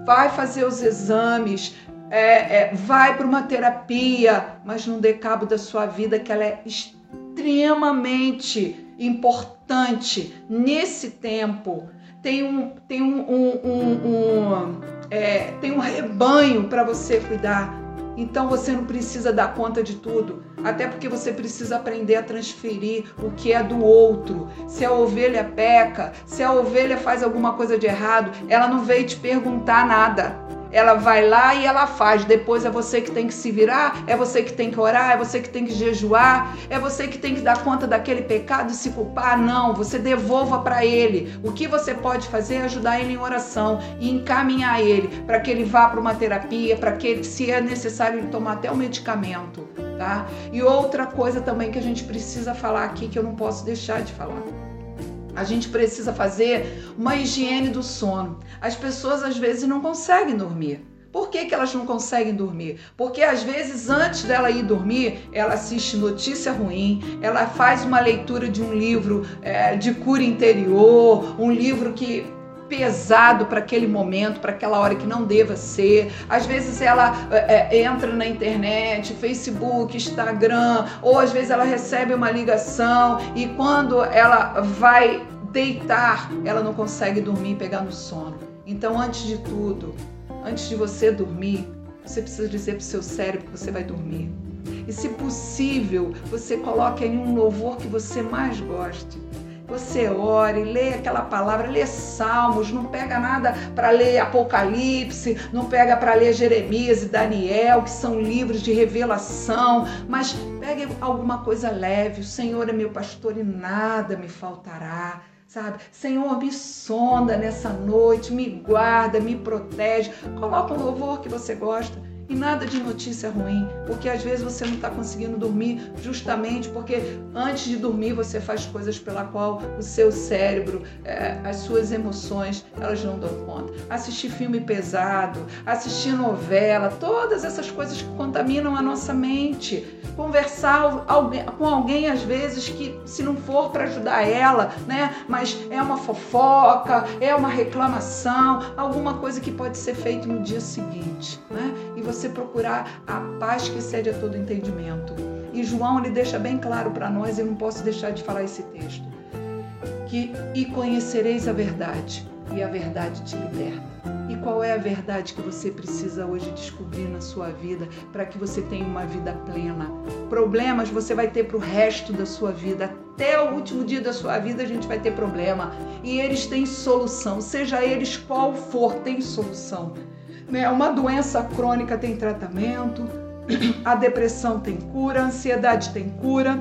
vai fazer os exames, é, é, vai para uma terapia, mas não dê cabo da sua vida, que ela é extremamente importante nesse tempo. Tem um, tem um, um, um, um é, tem um rebanho para você cuidar. Então você não precisa dar conta de tudo, até porque você precisa aprender a transferir o que é do outro. Se a ovelha peca, se a ovelha faz alguma coisa de errado, ela não veio te perguntar nada. Ela vai lá e ela faz. Depois é você que tem que se virar, é você que tem que orar, é você que tem que jejuar, é você que tem que dar conta daquele pecado e se culpar. Não, você devolva para ele. O que você pode fazer é ajudar ele em oração e encaminhar ele para que ele vá para uma terapia, para que ele, se é necessário ele tomar até o medicamento, tá? E outra coisa também que a gente precisa falar aqui que eu não posso deixar de falar a gente precisa fazer uma higiene do sono. As pessoas às vezes não conseguem dormir. Por que, que elas não conseguem dormir? Porque às vezes, antes dela ir dormir, ela assiste notícia ruim, ela faz uma leitura de um livro é, de cura interior, um livro que pesado para aquele momento, para aquela hora que não deva ser. Às vezes ela é, entra na internet, Facebook, Instagram, ou às vezes ela recebe uma ligação e quando ela vai deitar, ela não consegue dormir e pegar no sono. Então, antes de tudo, antes de você dormir, você precisa dizer para o seu cérebro que você vai dormir. E se possível, você coloque em um louvor que você mais goste. Você ore, lê aquela palavra, lê Salmos, não pega nada para ler Apocalipse, não pega para ler Jeremias e Daniel, que são livros de revelação, mas pegue alguma coisa leve. O Senhor é meu pastor e nada me faltará sabe? Senhor, me sonda nessa noite, me guarda, me protege. Coloca um louvor que você gosta e nada de notícia ruim, porque às vezes você não está conseguindo dormir justamente porque antes de dormir você faz coisas pela qual o seu cérebro, é, as suas emoções, elas não dão conta. Assistir filme pesado, assistir novela, todas essas coisas que contaminam a nossa mente. Conversar com alguém às vezes que se não for para ajudar ela, né, mas é uma fofoca, é uma reclamação, alguma coisa que pode ser feita no dia seguinte, né? E você procurar a paz que excede a todo entendimento. E João ele deixa bem claro para nós, eu não posso deixar de falar esse texto, que e conhecereis a verdade, e a verdade te liberta. E qual é a verdade que você precisa hoje descobrir na sua vida para que você tenha uma vida plena? Problemas você vai ter para o resto da sua vida. Até o último dia da sua vida a gente vai ter problema. E eles têm solução, seja eles qual for, tem solução. Né? Uma doença crônica tem tratamento, a depressão tem cura, a ansiedade tem cura.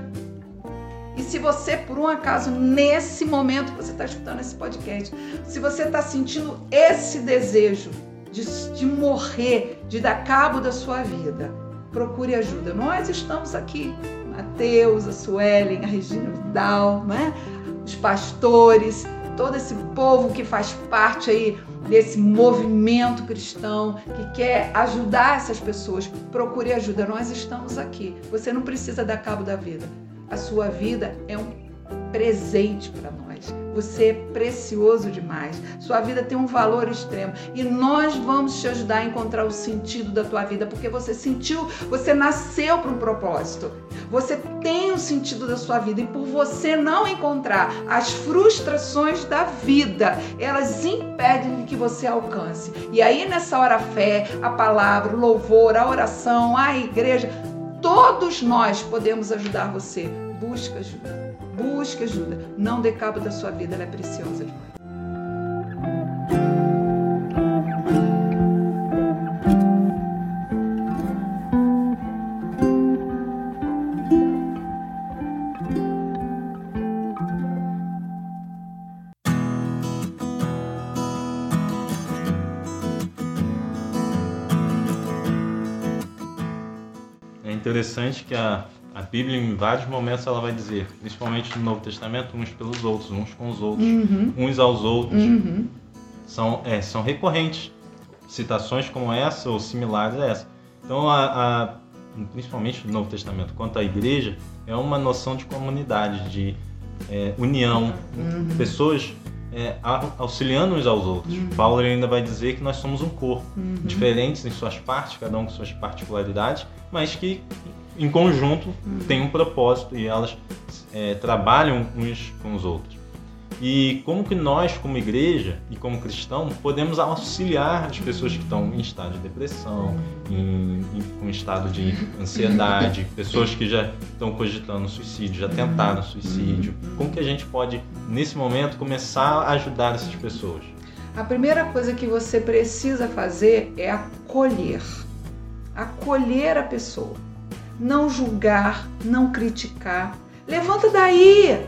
E se você, por um acaso, nesse momento que você está escutando esse podcast, se você está sentindo esse desejo de, de morrer, de dar cabo da sua vida, procure ajuda. Nós estamos aqui, Mateus, a Suelen, a Regina Vidal, né? os pastores, todo esse povo que faz parte aí desse movimento cristão que quer ajudar essas pessoas. Procure ajuda, nós estamos aqui. Você não precisa dar cabo da vida. A sua vida é um presente para nós. Você é precioso demais. Sua vida tem um valor extremo e nós vamos te ajudar a encontrar o sentido da tua vida, porque você sentiu, você nasceu para um propósito. Você tem o um sentido da sua vida e por você não encontrar as frustrações da vida, elas impedem que você alcance. E aí nessa hora a fé, a palavra, o louvor, a oração, a igreja, Todos nós podemos ajudar você. Busca ajuda. Busque ajuda. Não dê cabo da sua vida, ela é preciosa demais. interessante que a, a Bíblia, em vários momentos, ela vai dizer, principalmente no Novo Testamento, uns pelos outros, uns com os outros, uhum. uns aos outros. Uhum. São, é, são recorrentes. Citações como essa ou similares a essa. Então, a, a, principalmente no Novo Testamento, quanto à igreja, é uma noção de comunidade, de é, união, uhum. pessoas é, auxiliando uns aos outros. Uhum. Paulo ainda vai dizer que nós somos um corpo, uhum. diferentes em suas partes, cada um com suas particularidades, mas que em conjunto uhum. têm um propósito e elas é, trabalham uns com os outros. E como que nós, como igreja e como cristão, podemos auxiliar as pessoas que estão em estado de depressão, em, em um estado de ansiedade, pessoas que já estão cogitando suicídio, já tentaram suicídio. Como que a gente pode, nesse momento, começar a ajudar essas pessoas? A primeira coisa que você precisa fazer é acolher. Acolher a pessoa. Não julgar, não criticar. Levanta daí!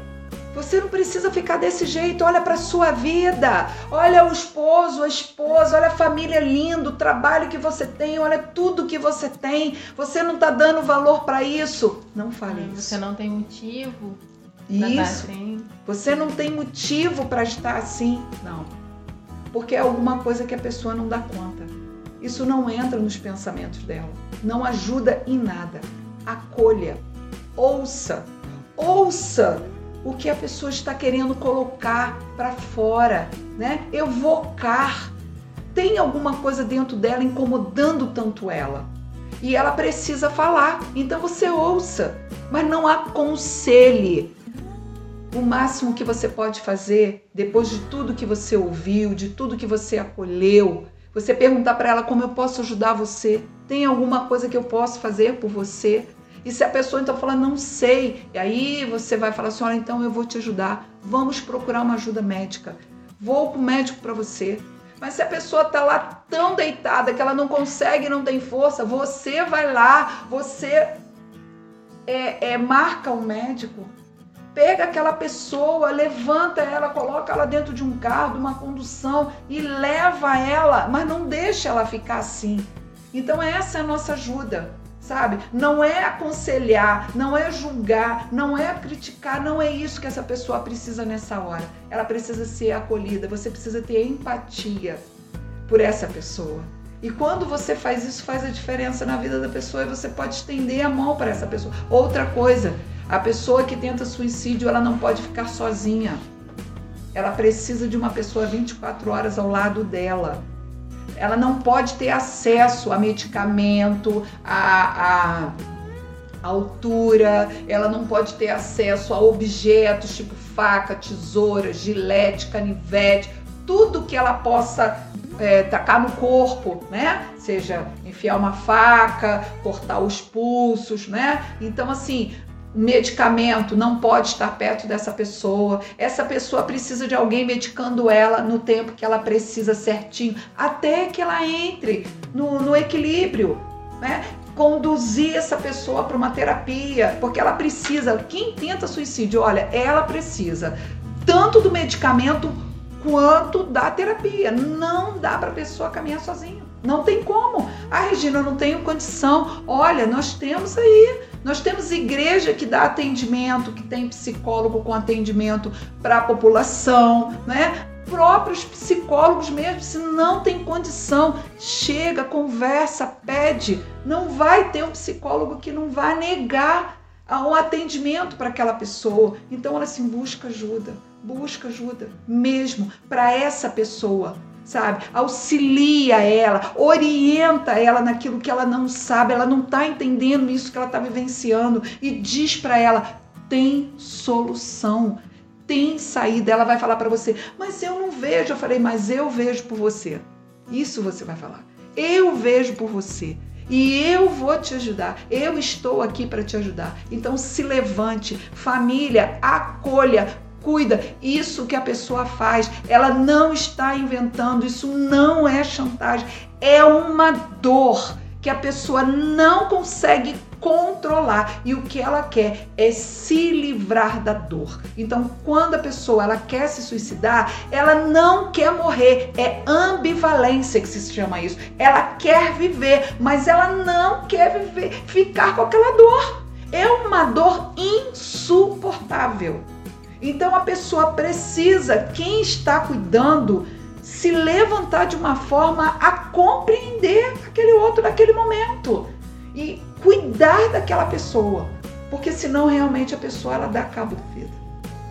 Você não precisa ficar desse jeito. Olha para sua vida. Olha o esposo, a esposa, olha a família linda, o trabalho que você tem, olha tudo que você tem. Você não está dando valor para isso. Não fale hum, isso. Você não tem motivo. Isso. Assim. Você não tem motivo para estar assim. Não. Porque é alguma coisa que a pessoa não dá conta. Isso não entra nos pensamentos dela. Não ajuda em nada. Acolha. Ouça. Ouça o que a pessoa está querendo colocar para fora, né? Evocar. Tem alguma coisa dentro dela incomodando tanto ela. E ela precisa falar. Então você ouça, mas não aconselhe. O máximo que você pode fazer, depois de tudo que você ouviu, de tudo que você acolheu, você perguntar para ela como eu posso ajudar você. Tem alguma coisa que eu posso fazer por você? E se a pessoa então fala, não sei, e aí você vai falar assim: olha, então eu vou te ajudar, vamos procurar uma ajuda médica. Vou para o médico para você. Mas se a pessoa está lá tão deitada que ela não consegue, não tem força, você vai lá, você é, é, marca o médico, pega aquela pessoa, levanta ela, coloca ela dentro de um carro, de uma condução e leva ela, mas não deixa ela ficar assim. Então essa é a nossa ajuda, sabe? Não é aconselhar, não é julgar, não é criticar, não é isso que essa pessoa precisa nessa hora. Ela precisa ser acolhida, você precisa ter empatia por essa pessoa. E quando você faz isso, faz a diferença na vida da pessoa e você pode estender a mão para essa pessoa. Outra coisa, a pessoa que tenta suicídio, ela não pode ficar sozinha. Ela precisa de uma pessoa 24 horas ao lado dela. Ela não pode ter acesso a medicamento, a, a altura, ela não pode ter acesso a objetos tipo faca, tesoura, gilete, canivete, tudo que ela possa é, tacar no corpo, né? Seja enfiar uma faca, cortar os pulsos, né? Então, assim, medicamento não pode estar perto dessa pessoa. Essa pessoa precisa de alguém medicando ela no tempo que ela precisa certinho, até que ela entre no, no equilíbrio, né? Conduzir essa pessoa para uma terapia, porque ela precisa. Quem tenta suicídio, olha, ela precisa tanto do medicamento quanto da terapia. Não dá para a pessoa caminhar sozinha. Não tem como. Ah, Regina, eu não tenho condição. Olha, nós temos aí, nós temos igreja que dá atendimento, que tem psicólogo com atendimento para a população, né? Próprios psicólogos mesmo, se não tem condição, chega, conversa, pede. Não vai ter um psicólogo que não vai negar um atendimento para aquela pessoa. Então ela se busca ajuda busca ajuda mesmo para essa pessoa, sabe? Auxilia ela, orienta ela naquilo que ela não sabe, ela não está entendendo isso que ela está vivenciando e diz para ela: tem solução, tem saída. Ela vai falar para você: mas eu não vejo. Eu falei: mas eu vejo por você. Isso você vai falar. Eu vejo por você. E eu vou te ajudar. Eu estou aqui para te ajudar. Então se levante, família, acolha, cuida. Isso que a pessoa faz, ela não está inventando, isso não é chantagem, é uma dor que a pessoa não consegue controlar e o que ela quer é se livrar da dor. Então, quando a pessoa ela quer se suicidar, ela não quer morrer, é ambivalência que se chama isso. Ela quer viver, mas ela não quer viver, ficar com aquela dor. É uma dor insuportável. Então a pessoa precisa, quem está cuidando, se levantar de uma forma a compreender aquele outro naquele momento e cuidar daquela pessoa, porque senão realmente a pessoa ela dá cabo da vida.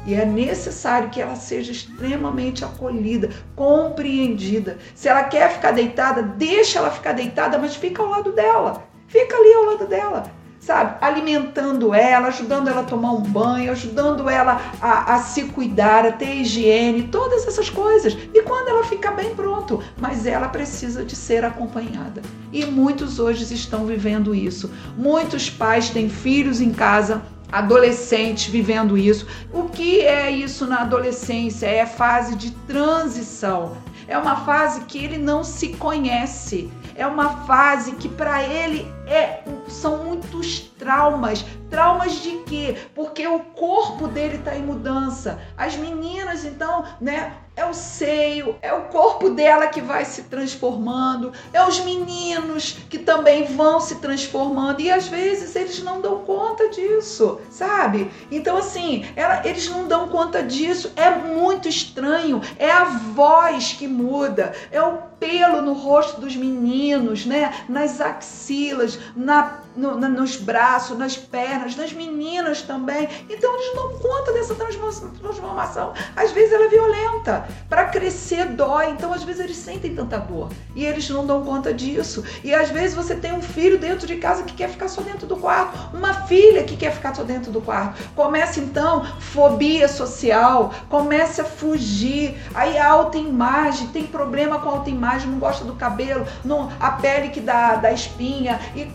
E é necessário que ela seja extremamente acolhida, compreendida. Se ela quer ficar deitada, deixa ela ficar deitada, mas fica ao lado dela. Fica ali ao lado dela sabe, alimentando ela, ajudando ela a tomar um banho, ajudando ela a, a, se cuidar, a ter higiene, todas essas coisas. E quando ela fica bem, pronto. Mas ela precisa de ser acompanhada. E muitos hoje estão vivendo isso. Muitos pais têm filhos em casa adolescentes vivendo isso. O que é isso na adolescência? É fase de transição. É uma fase que ele não se conhece é uma fase que para ele é, são muitos traumas. Traumas de quê? Porque o corpo dele está em mudança. As meninas, então, né? É o seio, é o corpo dela que vai se transformando, é os meninos que também vão se transformando e às vezes eles não dão conta disso, sabe? Então, assim, ela, eles não dão conta disso, é muito estranho, é a voz que muda, é o pelo no rosto dos meninos, né? Nas axilas, na, no, nos braços, nas pernas, nas meninas também. Então eles não dão conta dessa transformação. Às vezes ela é violenta. Para crescer dói. Então às vezes eles sentem tanta dor e eles não dão conta disso. E às vezes você tem um filho dentro de casa que quer ficar só dentro do quarto, uma filha que quer ficar só dentro do quarto. Começa então fobia social, começa a fugir. Aí a autoimagem, tem problema com a autoimagem imagem, não gosta do cabelo, não, a pele que dá, dá espinha. E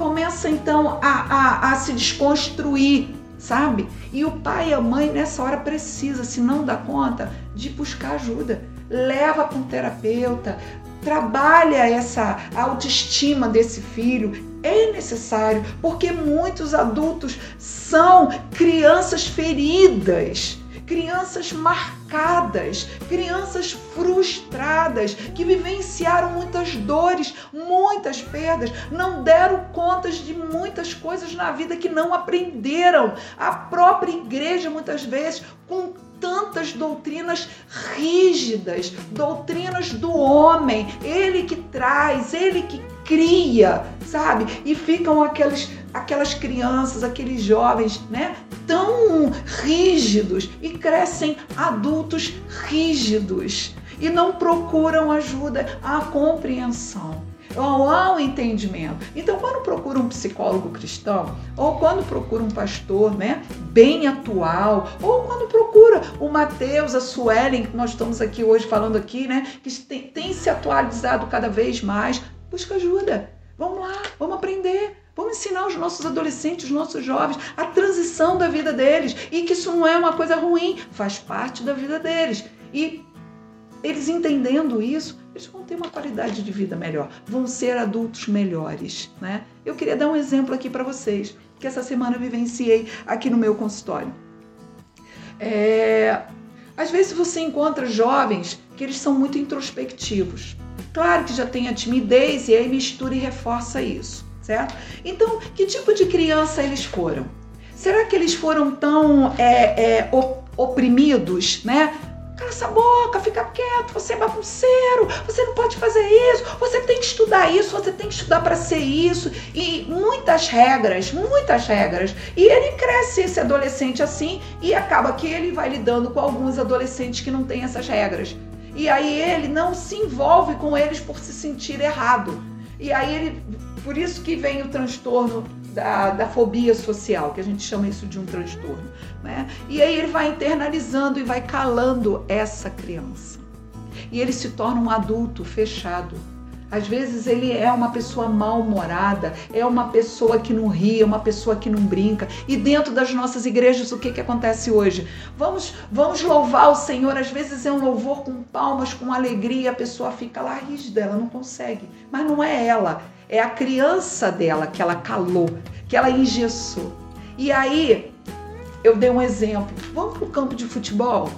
começa então a, a, a se desconstruir, sabe? E o pai e a mãe nessa hora precisa, se não dá conta, de buscar ajuda. Leva para um terapeuta, trabalha essa autoestima desse filho. É necessário, porque muitos adultos são crianças feridas, crianças marcadas crianças frustradas, que vivenciaram muitas dores, muitas perdas, não deram contas de muitas coisas na vida que não aprenderam. A própria igreja, muitas vezes, com tantas doutrinas rígidas, doutrinas do homem, ele que traz, ele que cria, sabe? E ficam aqueles, aquelas crianças, aqueles jovens, né? Tão rígidos e crescem adultos rígidos e não procuram ajuda, a compreensão ou ao entendimento. Então, quando procura um psicólogo cristão, ou quando procura um pastor, né, bem atual, ou quando procura o Mateus, a Suelen, que nós estamos aqui hoje falando aqui, né, que tem, tem se atualizado cada vez mais, busca ajuda. Vamos lá, vamos aprender. Vamos ensinar os nossos adolescentes, os nossos jovens, a transição da vida deles. E que isso não é uma coisa ruim, faz parte da vida deles. E eles entendendo isso, eles vão ter uma qualidade de vida melhor, vão ser adultos melhores, né? Eu queria dar um exemplo aqui para vocês, que essa semana eu vivenciei aqui no meu consultório. É... Às vezes você encontra jovens que eles são muito introspectivos. Claro que já tem a timidez e aí mistura e reforça isso, certo? Então, que tipo de criança eles foram? Será que eles foram tão é, é, oprimidos, né? Cala essa boca, fica quieto, você é bagunceiro, você não pode fazer isso, você tem que estudar isso, você tem que estudar para ser isso. E muitas regras, muitas regras. E ele cresce esse adolescente assim e acaba que ele vai lidando com alguns adolescentes que não têm essas regras. E aí ele não se envolve com eles por se sentir errado. E aí ele, por isso que vem o transtorno da, da fobia social, que a gente chama isso de um transtorno. Né? E aí ele vai internalizando e vai calando essa criança. E ele se torna um adulto fechado. Às vezes ele é uma pessoa mal-humorada, é uma pessoa que não ri, é uma pessoa que não brinca. E dentro das nossas igrejas, o que, que acontece hoje? Vamos, vamos louvar o Senhor. Às vezes é um louvor com palmas, com alegria, a pessoa fica lá rígida, ela não consegue. Mas não é ela, é a criança dela que ela calou, que ela engessou. E aí, eu dei um exemplo. Vamos para o campo de futebol?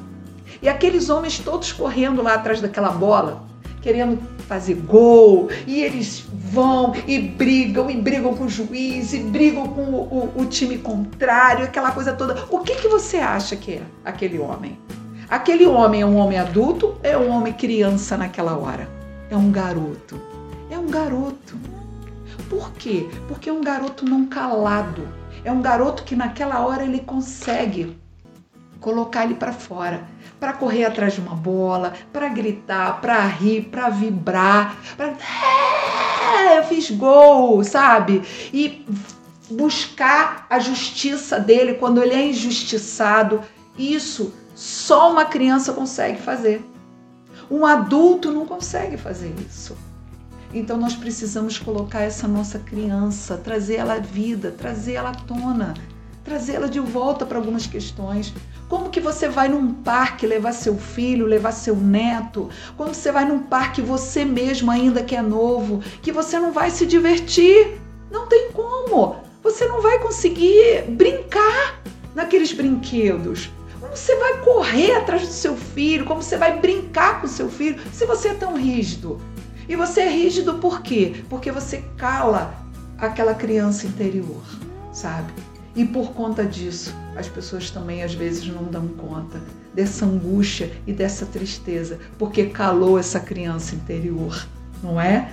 E aqueles homens todos correndo lá atrás daquela bola, querendo fazer gol, e eles vão e brigam, e brigam com o juiz, e brigam com o, o, o time contrário, aquela coisa toda. O que, que você acha que é aquele homem? Aquele homem é um homem adulto, é um homem criança naquela hora. É um garoto. É um garoto. Por quê? Porque é um garoto não calado. É um garoto que naquela hora ele consegue colocar ele para fora, para correr atrás de uma bola, para gritar, para rir, para vibrar, para é, eu fiz gol, sabe? E buscar a justiça dele quando ele é injustiçado. Isso só uma criança consegue fazer. Um adulto não consegue fazer isso. Então nós precisamos colocar essa nossa criança, trazer ela à vida, trazer ela à tona, trazer ela de volta para algumas questões. Como que você vai num parque levar seu filho, levar seu neto? Quando você vai num parque você mesmo ainda que é novo, que você não vai se divertir? Não tem como. Você não vai conseguir brincar naqueles brinquedos. Como você vai correr atrás do seu filho? Como você vai brincar com seu filho se você é tão rígido? E você é rígido por quê? Porque você cala aquela criança interior, sabe? E por conta disso, as pessoas também às vezes não dão conta dessa angústia e dessa tristeza, porque calou essa criança interior, não é?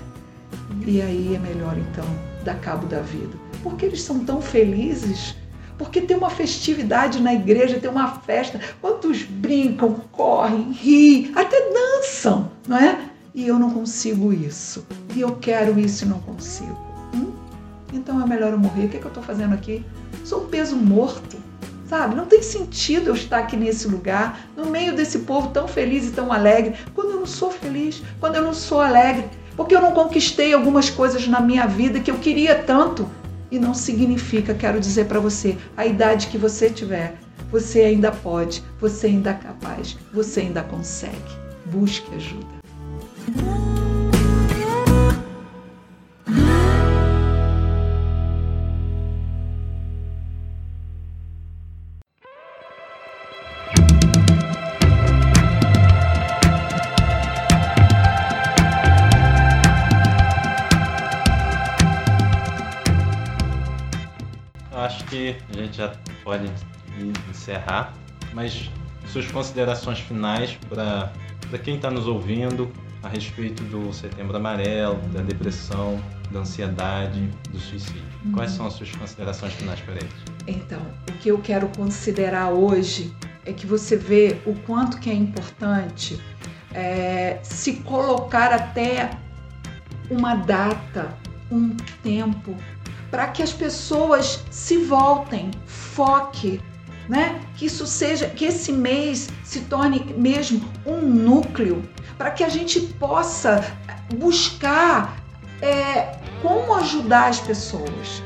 E aí é melhor então dar cabo da vida. Porque eles são tão felizes porque tem uma festividade na igreja, tem uma festa, quantos brincam, correm, riem, até dançam, não é? e eu não consigo isso. E eu quero isso e não consigo. Hum? Então é melhor eu morrer. O que, é que eu estou fazendo aqui? Sou um peso morto, sabe? Não tem sentido eu estar aqui nesse lugar, no meio desse povo tão feliz e tão alegre, quando eu não sou feliz, quando eu não sou alegre, porque eu não conquistei algumas coisas na minha vida que eu queria tanto. E não significa, quero dizer para você, a idade que você tiver, você ainda pode, você ainda é capaz, você ainda consegue. Busque ajuda. Pode encerrar, mas suas considerações finais para quem está nos ouvindo a respeito do Setembro Amarelo, da depressão, da ansiedade, do suicídio. Uhum. Quais são as suas considerações finais para eles? Então, o que eu quero considerar hoje é que você vê o quanto que é importante é, se colocar até uma data, um tempo, para que as pessoas se voltem, foque, né? Que isso seja, que esse mês se torne mesmo um núcleo, para que a gente possa buscar é, como ajudar as pessoas.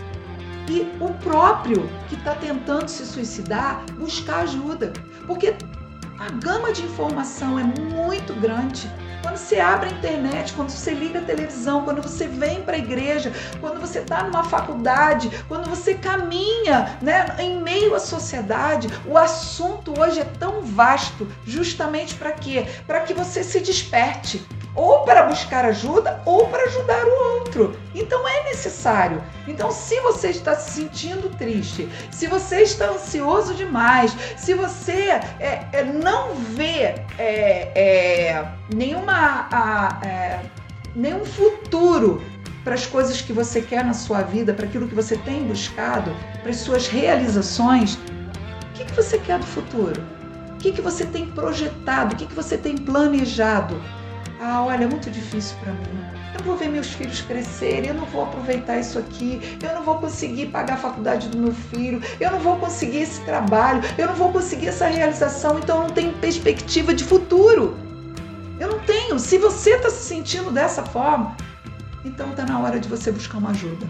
E o próprio que está tentando se suicidar, buscar ajuda. Porque a gama de informação é muito grande. Quando você abre a internet, quando você liga a televisão, quando você vem para a igreja, quando você está numa faculdade, quando você caminha né, em meio à sociedade, o assunto hoje é tão vasto, justamente para quê? Para que você se desperte, ou para buscar ajuda ou para ajudar o outro. Então é necessário. Então, se você está se sentindo triste, se você está ansioso demais, se você é, é, não vê é, é nenhuma, a, é, nenhum futuro para as coisas que você quer na sua vida, para aquilo que você tem buscado, para as suas realizações, o que, que você quer do futuro? O que, que você tem projetado? O que, que você tem planejado? Ah, olha, é muito difícil para mim. Eu vou ver meus filhos crescerem, eu não vou aproveitar isso aqui, eu não vou conseguir pagar a faculdade do meu filho, eu não vou conseguir esse trabalho, eu não vou conseguir essa realização, então eu não tenho perspectiva de futuro. Eu não tenho. Se você está se sentindo dessa forma, então está na hora de você buscar uma ajuda.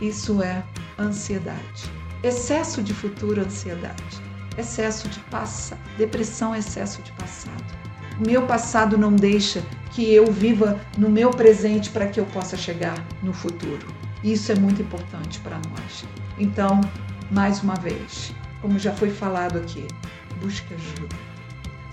Isso é ansiedade. Excesso de futuro, ansiedade. Excesso de passado. Depressão, excesso de passado meu passado não deixa que eu viva no meu presente para que eu possa chegar no futuro. Isso é muito importante para nós. Então, mais uma vez, como já foi falado aqui, busque ajuda.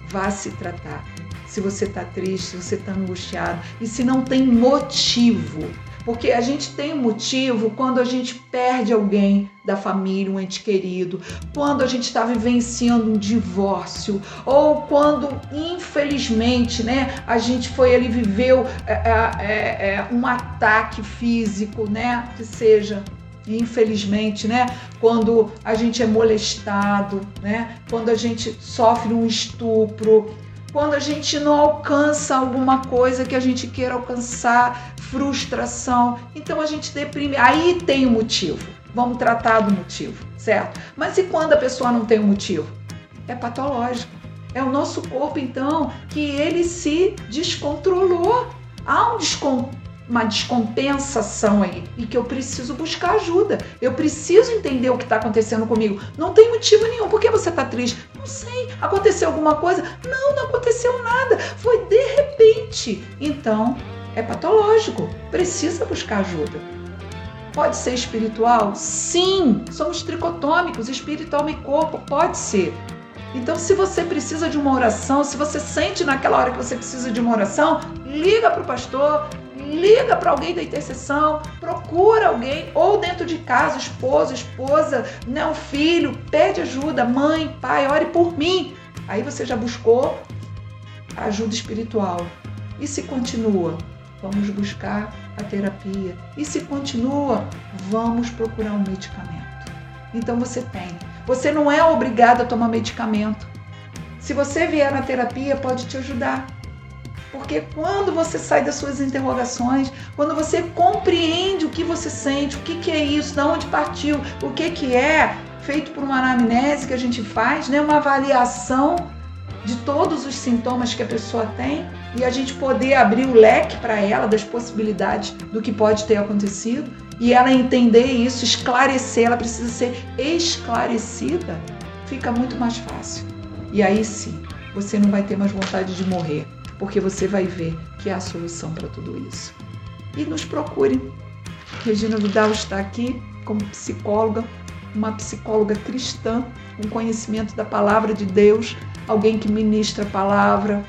Vá se tratar. Se você está triste, se você está angustiado e se não tem motivo porque a gente tem motivo quando a gente perde alguém da família, um ente querido, quando a gente está vivenciando um divórcio, ou quando, infelizmente, né, a gente foi ali, viveu é, é, é, é um ataque físico, né, que seja infelizmente, né? Quando a gente é molestado, né? Quando a gente sofre um estupro, quando a gente não alcança alguma coisa que a gente queira alcançar, frustração, então a gente deprime. Aí tem o motivo. Vamos tratar do motivo, certo? Mas e quando a pessoa não tem um motivo? É patológico. É o nosso corpo, então, que ele se descontrolou. Há um descontrole uma descompensação aí e que eu preciso buscar ajuda. Eu preciso entender o que está acontecendo comigo. Não tem motivo nenhum. Por que você está triste? Não sei. Aconteceu alguma coisa? Não, não aconteceu nada. Foi de repente. Então, é patológico. Precisa buscar ajuda. Pode ser espiritual? Sim. Somos tricotômicos, espiritual e corpo. Pode ser. Então, se você precisa de uma oração, se você sente naquela hora que você precisa de uma oração, liga para o pastor, liga para alguém da intercessão, procura alguém, ou dentro de casa, esposo, esposa, né, um filho, pede ajuda, mãe, pai, ore por mim. Aí você já buscou ajuda espiritual. E se continua, vamos buscar a terapia. E se continua, vamos procurar um medicamento. Então você tem. Você não é obrigado a tomar medicamento. Se você vier na terapia, pode te ajudar. Porque quando você sai das suas interrogações, quando você compreende o que você sente, o que, que é isso, de onde partiu, o que, que é, feito por uma anamnese que a gente faz, né? uma avaliação de todos os sintomas que a pessoa tem e a gente poder abrir o leque para ela das possibilidades do que pode ter acontecido e ela entender isso, esclarecer, ela precisa ser esclarecida, fica muito mais fácil. E aí sim, você não vai ter mais vontade de morrer porque você vai ver que é a solução para tudo isso. E nos procure. Regina Vidal está aqui como psicóloga, uma psicóloga cristã, com conhecimento da palavra de Deus, alguém que ministra a palavra,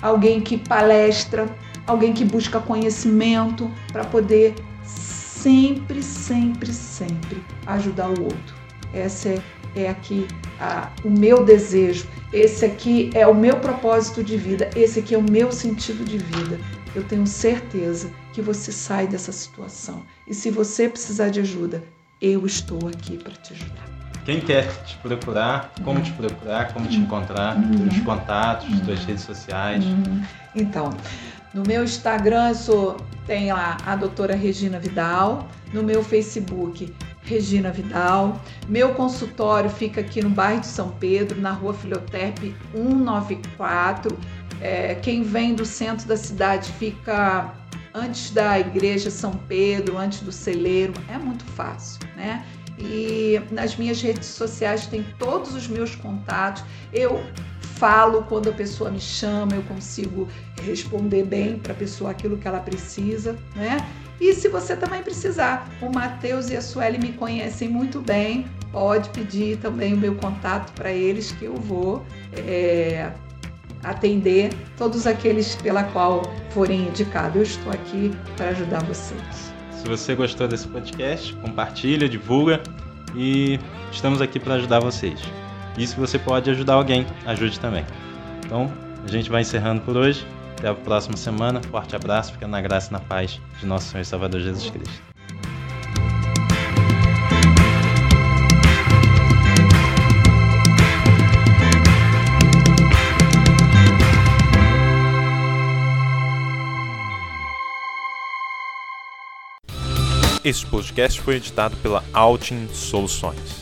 alguém que palestra, alguém que busca conhecimento para poder sempre, sempre, sempre ajudar o outro. Essa é, é aqui a, o meu desejo, esse aqui é o meu propósito de vida, esse aqui é o meu sentido de vida. Eu tenho certeza que você sai dessa situação. E se você precisar de ajuda, eu estou aqui para te ajudar. Quem quer te procurar, como te procurar, como te encontrar, uhum. os contatos, uhum. redes sociais. Uhum. Então, no meu Instagram eu sou, tem lá a doutora Regina Vidal, no meu Facebook Regina Vidal. Meu consultório fica aqui no bairro de São Pedro, na rua Filioterpe 194. É, quem vem do centro da cidade fica antes da igreja São Pedro, antes do celeiro, é muito fácil, né? E nas minhas redes sociais tem todos os meus contatos. Eu falo quando a pessoa me chama, eu consigo responder bem para a pessoa aquilo que ela precisa, né? E se você também precisar, o Matheus e a Sueli me conhecem muito bem, pode pedir também o meu contato para eles que eu vou é, atender todos aqueles pela qual forem indicados. Eu estou aqui para ajudar vocês. Se você gostou desse podcast, compartilha, divulga e estamos aqui para ajudar vocês. E se você pode ajudar alguém, ajude também. Então, a gente vai encerrando por hoje. Até a próxima semana. Forte abraço, fica na graça e na paz de nosso Senhor e Salvador Jesus Cristo. Este podcast foi editado pela Altin Soluções.